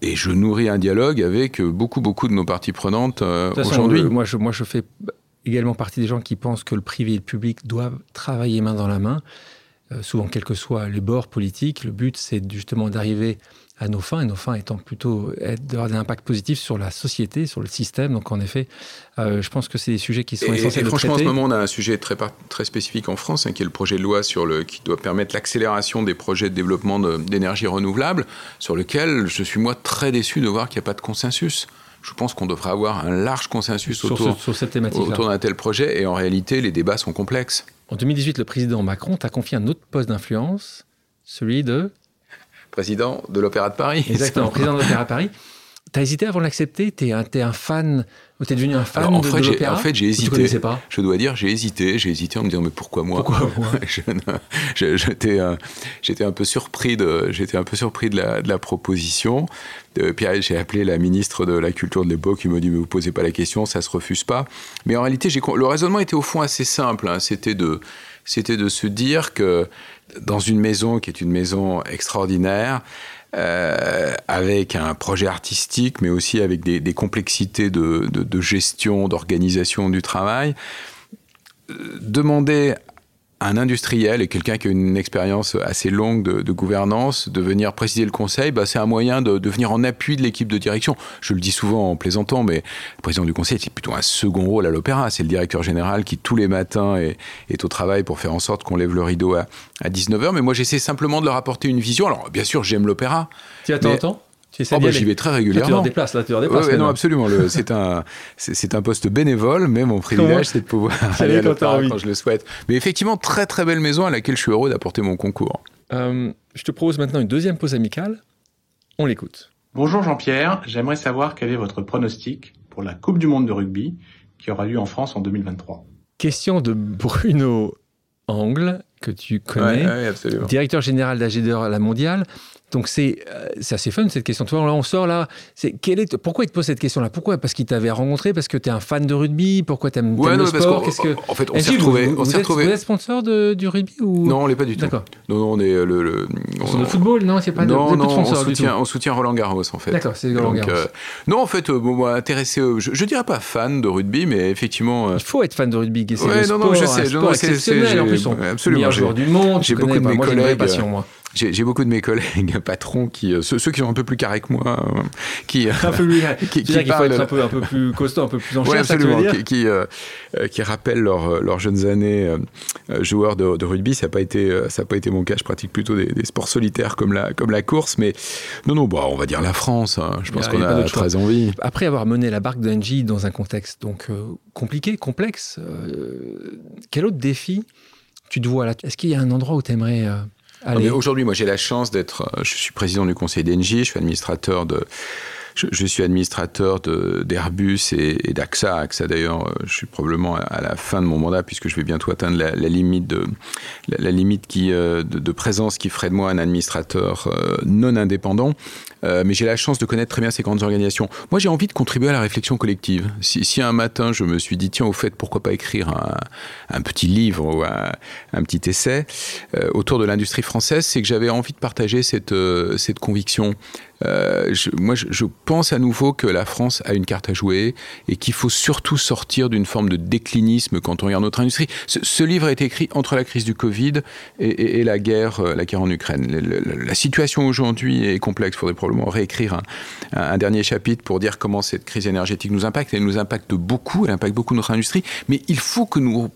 Et je nourris un dialogue avec beaucoup, beaucoup de nos parties prenantes euh, aujourd'hui. moi, je, moi, je fais également partie des gens qui pensent que le privé et le public doivent travailler main dans la main. Euh, souvent, quels que soient les bords politiques, le but, c'est justement d'arriver à nos fins, et nos fins étant plutôt être- d'avoir un impact positif sur la société, sur le système. Donc, en effet, euh, je pense que c'est des sujets qui sont Et, essentiels et de franchement, en ce moment, on a un sujet très, spécifique en France, hein, qui est le projet de loi sur le, qui doit permettre l'accélération des projets de développement d'énergie renouvelable, sur lequel je suis moi très déçu de voir qu'il n'y a pas de consensus. Je pense qu'on devrait avoir un large consensus sur, autour, ce- sur cette thématique-là. autour d'un tel projet, et en réalité, les débats sont complexes. En 2018, le président Macron t'a confié un autre poste d'influence, celui de... Président de l'Opéra de Paris. Exactement, président de l'Opéra Paris. T'as hésité avant de l'accepter? T'es un, t'es un fan, ou t'es devenu un fan Alors, en de, fait, de en fait, j'ai hésité. Pas Je dois dire, j'ai hésité, j'ai hésité en me disant mais pourquoi moi Pourquoi moi J'étais, euh, j'étais un peu surpris de, j'étais un peu surpris de la, de la proposition. Euh, puis j'ai appelé la ministre de la Culture de l'époque, qui me dit mais vous posez pas la question, ça se refuse pas. Mais en réalité, le raisonnement était au fond assez simple. hein. C'était de, c'était de se dire que dans une maison qui est une maison extraordinaire, euh, avec un projet artistique, mais aussi avec des, des complexités de, de- de gestion, d'organisation du travail. Euh, Demander un industriel et quelqu'un qui a une expérience assez longue de, de gouvernance de venir présider le conseil, bah, c'est un moyen de, de venir en appui de l'équipe de direction. Je le dis souvent en plaisantant, mais le président du conseil, c'est plutôt un second rôle à l'opéra. C'est le directeur général qui, tous les matins, est, est au travail pour faire en sorte qu'on lève le rideau à, à 19h. Mais moi, j'essaie simplement de leur apporter une vision. Alors, bien sûr, j'aime l'opéra. Tu Mais- temps Oh, d'y bah, j'y vais très Là, tu leur régulièrement. déplaces, là, tu leur Ouais, déplaces. ouais, non, absolument. C'est un, c'est un poste bénévole, mais mon privilège, c'est de pouvoir aller à quand l'opéra quand je le souhaite. Mais effectivement, très très belle maison à laquelle je suis heureux d'apporter mon concours. Euh, je te propose maintenant une deuxième pause amicale. On l'écoute. Bonjour Jean-Pierre, j'aimerais savoir quel est votre pronostic pour la Coupe du Monde de rugby qui aura lieu en France en 2023. Question de Bruno Angle, que tu connais, absolument. directeur général d'AGDR à la mondiale. Donc c'est euh, c'est assez fun cette question. Toi, là, on sort là. C'est quel est pourquoi il te pose cette question-là? Pourquoi? Parce qu'il t'avait rencontré Parce que tu es un fan de rugby? Pourquoi tu aimes, Ouais, le non, parce sport? Qu'est-ce que en fait, on s'est retrouvés. vous, On vous êtes, retrouvés. vous êtes sponsor de, du rugby ou? Non, on l'est pas du tout. D'accord. Non, non, on est euh, le. le Sur on- le football? Non, c'est pas non, non, de on sponsor du soutient, on soutient Roland Garros en fait. D'accord, c'est Roland Garros. euh, non, en fait, euh, bon, moi, intéressé, euh, je, je dirais pas fan de rugby, mais effectivement, Il faut être fan de rugby. C'est Ouais, le non, sport, non, je sais, non, non, c'est- exceptionnel. En plus, on absolument, meilleur joueur du monde. j'ai beaucoup de bah, mes collègues. J'ai beaucoup de mes collègues patrons qui ceux, qui sont un peu plus carrés que moi qui un peu plus qui, qui parlent un peu un peu plus costaud un peu plus en chair, absolument. qui qui, qui, rappellent leurs jeunes années joueurs de, de, rugby. Ça n'a pas été ça a pas été mon cas. Je pratique plutôt des, des, sports solitaires comme la comme la course. Mais non non bah on va dire la France hein. je pense qu'on a, a très envie. Après avoir mené la barque d'Angie dans un contexte donc compliqué complexe quel autre défi tu te vois là? Est-ce qu'il y a un endroit où tu aimerais euh, Aujourd'hui, moi, j'ai la chance d'être. Euh, je suis président du conseil d'Engie, je suis administrateur de. Je, suis administrateur d'Airbus et, d'AXA. AXA, d'ailleurs, euh, je suis probablement à la fin de mon mandat puisque je vais bientôt atteindre la, limite, de, la, limite qui, de, présence qui ferait de moi un administrateur non indépendant. Euh, mais j'ai la chance de connaître très bien ces grandes organisations. Moi, j'ai envie de contribuer à la réflexion collective. Si, un matin, je me suis dit, tiens, au fait, pourquoi pas écrire un, petit livre ou un, petit essai euh, autour de l'industrie française, c'est que j'avais envie de partager cette, euh, cette conviction. Euh, moi, je, pense à nouveau que la France a une carte à jouer et qu'il faut surtout sortir d'une forme de déclinisme quand on regarde notre industrie. Ce, livre a été écrit entre la crise du Covid et, la guerre, la guerre en Ukraine. La situation aujourd'hui est complexe. Il faudrait probablement réécrire un, un, dernier chapitre pour dire comment cette crise énergétique nous impacte. Elle nous impacte beaucoup, elle impacte beaucoup notre industrie, mais il faut que nous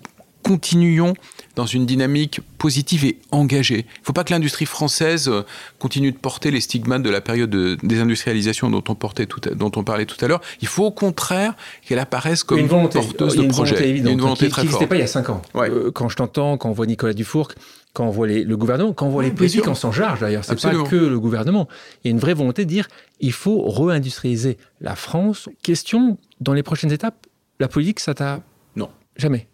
continuions dans une dynamique positive et engagée. Il ne faut pas que l'industrie française euh, continue de porter les stigmates de la période de désindustrialisation dont on, portait tout à, dont on parlait tout à l'heure. Il faut au contraire qu'elle apparaisse comme une, volonté, porteuse de projet. Une volonté, une volonté qui, forte. pas il y a cinq ans. Ouais. Euh, quand je t'entends, quand on voit Nicolas Dufourc, quand on voit les, le gouvernement, quand on voit les politiques en s'en charge d'ailleurs, c'est pas que le gouvernement. Il y a une vraie volonté de dire il faut réindustrialiser la France. Question dans les prochaines étapes, la politique, ça t'a non jamais.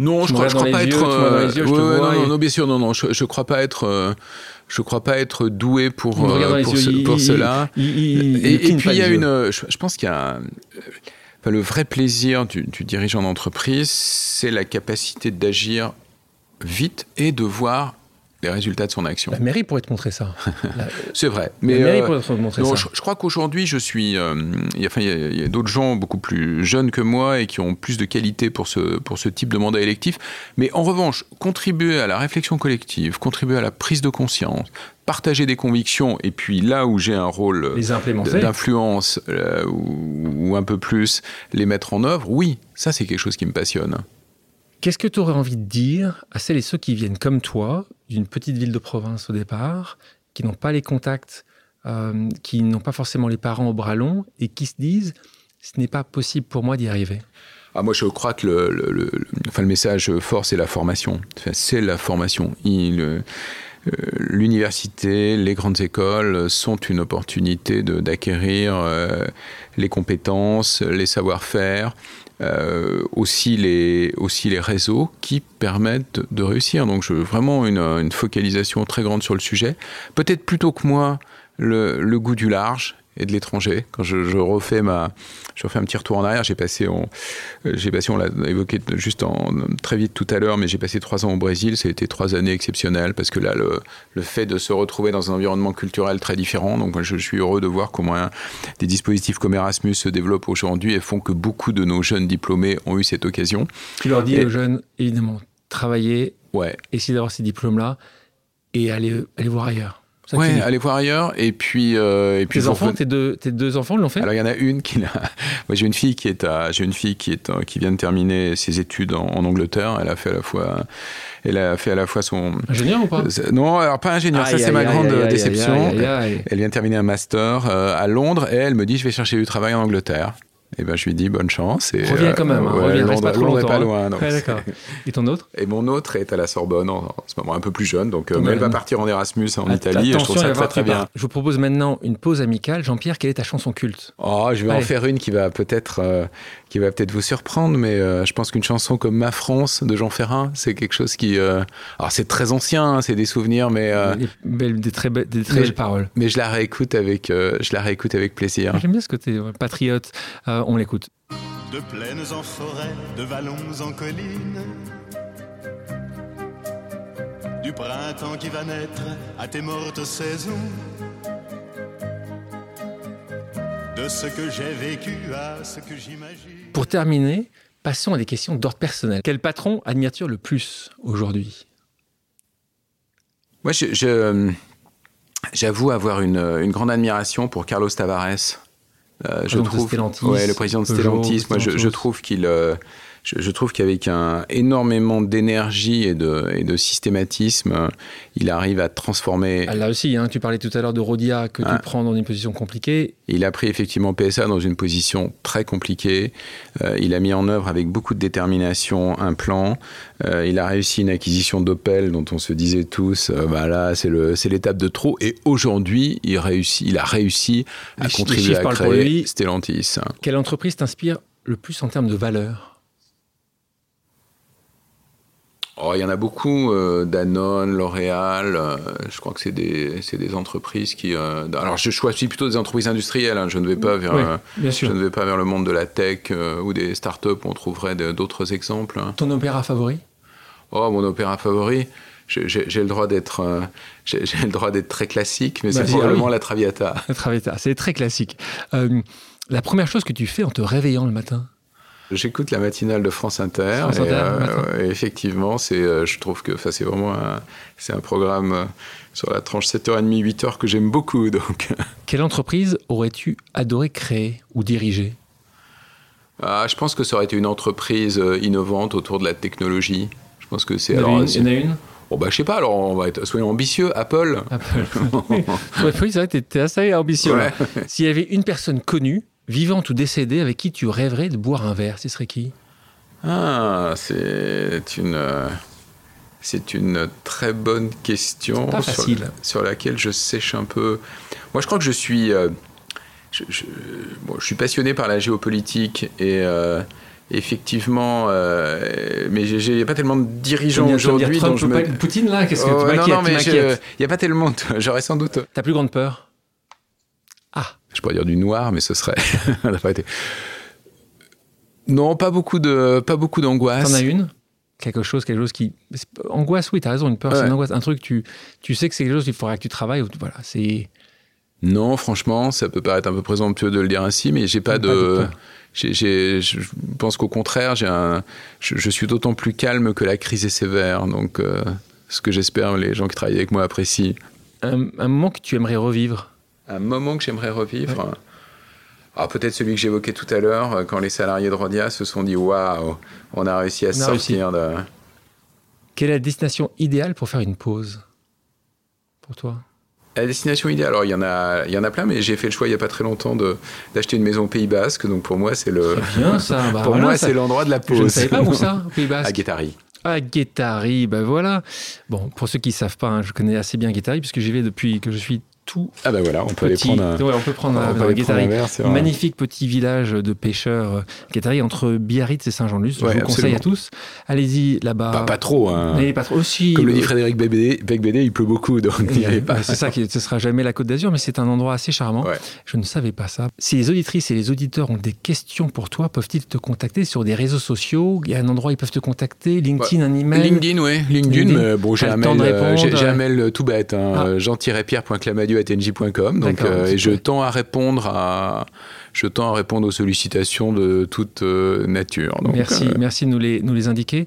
Non, je crois, je crois pas être. Euh, non, bien sûr, non, non, je, je crois pas être. Euh, je crois pas être doué pour euh, pour, ce, pour il, cela. Il, il, et, et, puis il y a une. Je, je pense qu'il y a. Un, enfin, le vrai plaisir du, du dirigeant d'entreprise, c'est la capacité d'agir vite et de voir les résultats de son action. La mairie pourrait te montrer ça. c'est vrai. Mais la mairie pourrait te montrer non, ça. Je, je crois qu'aujourd'hui, je suis. Euh, il y a, enfin, il y a, a d'autres gens beaucoup plus jeunes que moi et qui ont plus de qualité pour ce, pour ce type de mandat électif. Mais en revanche, contribuer à la réflexion collective, contribuer à la prise de conscience, partager des convictions et puis là où j'ai un rôle d'influence euh, ou, ou un peu plus, les mettre en œuvre, oui, ça c'est quelque chose qui me passionne. Qu'est-ce que tu aurais envie de dire à celles et ceux qui viennent comme toi, d'une petite ville de province au départ, qui n'ont pas les contacts, euh, qui n'ont pas forcément les parents au bras long et qui se disent ce n'est pas possible pour moi d'y arriver ah, moi, je crois que le, enfin, le message fort, c'est la formation. C'est la formation. Euh, l'université, les grandes écoles sont une opportunité d'acquérir euh, les compétences, les savoir-faire, euh, aussi, les, aussi les réseaux qui permettent de réussir. Donc je, vraiment une, focalisation très grande sur le sujet. Peut-être plutôt que moi le goût du large et de l'étranger. Quand je, je, refais ma, je refais un petit retour en arrière, j'ai passé, on, j'ai passé, on l'a évoqué juste en, très vite tout à l'heure, mais j'ai passé trois ans au Brésil. Ça a été trois années exceptionnelles parce que là, le, le fait de se retrouver dans un environnement culturel très différent, donc je, je suis heureux de voir comment un, des dispositifs comme Erasmus se développent aujourd'hui et font que beaucoup de nos jeunes diplômés ont eu cette occasion. Tu leur dis et, aux jeunes, évidemment, travailler, ouais. essayer d'avoir ces diplômes-là et aller, aller voir ailleurs. Ouais, aller voir ailleurs. Et puis, euh, et puis tes enfants, tes deux, tes deux enfants l'ont fait? Alors il y en a une qui l'a. Moi j'ai une fille qui est à, j'ai une fille qui est qui vient de terminer ses études en, en, Angleterre. Elle a fait à la fois, elle a fait à la fois son. Ingénieur ou pas? Non, alors pas ingénieur. Ça c'est ma grande aïe, déception. Aïe, elle vient de terminer un master euh, à Londres et elle me dit je vais chercher du travail en Angleterre. Et ben je lui dis bonne chance. Et, reviens quand même, hein, ouais, reviens, reste pas trop longtemps. pas loin. Ouais, d'accord. Et ton autre? Et mon autre est à la Sorbonne en, en ce moment un peu plus jeune, donc mais elle va partir en Erasmus en Att Italie. Attention, je trouve ça très très bien. Je vous propose maintenant une pause amicale. Jean-Pierre, quelle est ta chanson culte? Oh, je vais Allez. en faire une qui va peut-être euh, qui va peut-être vous surprendre, mais euh, je pense qu'une chanson comme Ma France de Jean Ferrin, c'est quelque chose qui. Euh... Alors c'est très ancien, hein, c'est des souvenirs, mais euh... des, belles, des très, be des très belles paroles. Mais je la réécoute avec, euh, je la réécoute avec plaisir. J'aime bien ce côté patriote. Euh, on l'écoute. De plaines en forêt, de vallons en collines. Du printemps qui va naître à tes mortes saisons. De ce que j'ai vécu à ce que j'imagine. Pour terminer, passons à des questions d'ordre personnel. Quel patron admires-tu le plus aujourd'hui? Moi, je, j'avoue avoir une, une, grande admiration pour Carlos Tavares. Euh, je trouve, ouais, le président de Stellantis. Moi, je, je, trouve qu'il euh, je, je trouve qu'avec un énormément d'énergie et de, et de systématisme, il arrive à transformer. Ah, là aussi, hein, tu parlais tout à l'heure de Rodia que ah. tu prends dans une position compliquée. Il a pris effectivement PSA dans une position très compliquée. Euh, il a mis en œuvre avec beaucoup de détermination un plan. Euh, il a réussi une acquisition d'Opel dont on se disait tous, euh, bah là c'est l'étape de trop. Et aujourd'hui, il, réussit, il a réussi à les contribuer à créer Stellantis. Quelle entreprise t'inspire le plus en termes de valeur? Oh, il y en a beaucoup, euh, Danone, L'Oréal, euh, je crois que c'est des, des, entreprises qui... Euh, alors je choisis plutôt des entreprises industrielles, hein, je, ne vais pas vers, je ne vais pas vers le monde de la tech ou des startups où on trouverait d'autres exemples. Hein. Ton opéra favori? Oh, mon opéra favori j'ai le droit d'être j'ai le droit d'être très classique, mais c'est probablement la Traviata. La Traviata, c'est très classique. la première chose que tu fais en te réveillant le matin? J'écoute la matinale de France Inter. et, euh, effectivement, c'est, euh, je trouve que c'est vraiment un, c'est un programme euh, sur la tranche 7h30, 8h que j'aime beaucoup. Donc. Quelle entreprise aurais-tu adoré créer ou diriger? Ah, Je pense que ça aurait été une entreprise innovante autour de la technologie. Je pense que c'est. Il y en a une Bon, bah, je sais pas, alors on va être, soyons ambitieux. Apple. Apple. oui, c'est vrai, t'es assez ambitieux. S'il y avait une personne connue vivante ou décédée, avec qui tu rêverais de boire un verre Ce serait qui? Ah, c'est une. C'est une très bonne question pas facile. Sur, laquelle je sèche un peu. Moi, je crois que je suis, euh, je, je, suis passionné par la géopolitique et euh, effectivement, euh, mais il n'y a pas tellement de dirigeants aujourd'hui. Donc je me... Poutine là, qu'est-ce que oh, tu Non, non, mais il n'y a pas tellement. J'aurais sans doute. Ta plus grande peur? Je pourrais dire du noir, mais ce serait. pas. Non, pas beaucoup de, pas beaucoup d'angoisse. T'en as une? Quelque chose, quelque chose qui. Angoisse, oui, t'as raison, une peur, c'est une angoisse. Un truc, tu, tu sais que c'est quelque chose qu'il faudra que tu travailles. Voilà, c'est. Non, franchement, ça peut paraître un peu présomptueux de le dire ainsi, mais j'ai pas, de. je pense qu'au contraire, j'ai un, je, suis d'autant plus calme que la crise est sévère. Donc, euh, ce que j'espère, les gens qui travaillent avec moi apprécient. Un, un moment que tu aimerais revivre? Un moment que j'aimerais revivre. Ah, peut-être celui que j'évoquais tout à l'heure, euh, quand les salariés de Rodia se sont dit Waouh, on a réussi à sortir de. Quelle est la destination idéale pour faire une pause Pour toi? La destination idéale, alors il y en a, il y en a plein, mais j'ai fait le choix il y a pas très longtemps de d'acheter une maison au Pays Basque, donc pour moi c'est le. bien ça. Bah pour moi c'est l'endroit de la pause. Je ne savais pas où ça, au Pays Basque. À Guétari. À Guétari, ben voilà. Bon, pour ceux qui ne savent pas, hein, je connais assez bien Guétari puisque j'y vais depuis que je suis ah ben voilà, on peut aller prendre un, ouais, on peut prendre un, magnifique petit village de pêcheurs euh, Guétari entre Biarritz et Saint-Jean-Luz. je vous conseille à tous. Allez-y là-bas. Pas, trop, hein. Mais pas trop aussi. Comme le dit Frédéric Becbédé, il pleut beaucoup, donc n'y allez pas. C'est ça, qui, ce sera jamais la Côte d'Azur, mais c'est un endroit assez charmant. Je ne savais pas ça. Si les auditrices et les auditeurs ont des questions pour toi, peuvent-ils te contacter sur des réseaux sociaux? Il y a un endroit où ils peuvent te contacter, LinkedIn, un email? LinkedIn, oui. LinkedIn, mais bon, j'ai un, mail, euh, j'ai un mail tout bête, hein, ah. jean-pierre.clamadieu.tng.com donc, euh, et je tends à répondre à je tends à répondre aux sollicitations de toute euh, nature. merci, euh, merci de nous les, nous les indiquer.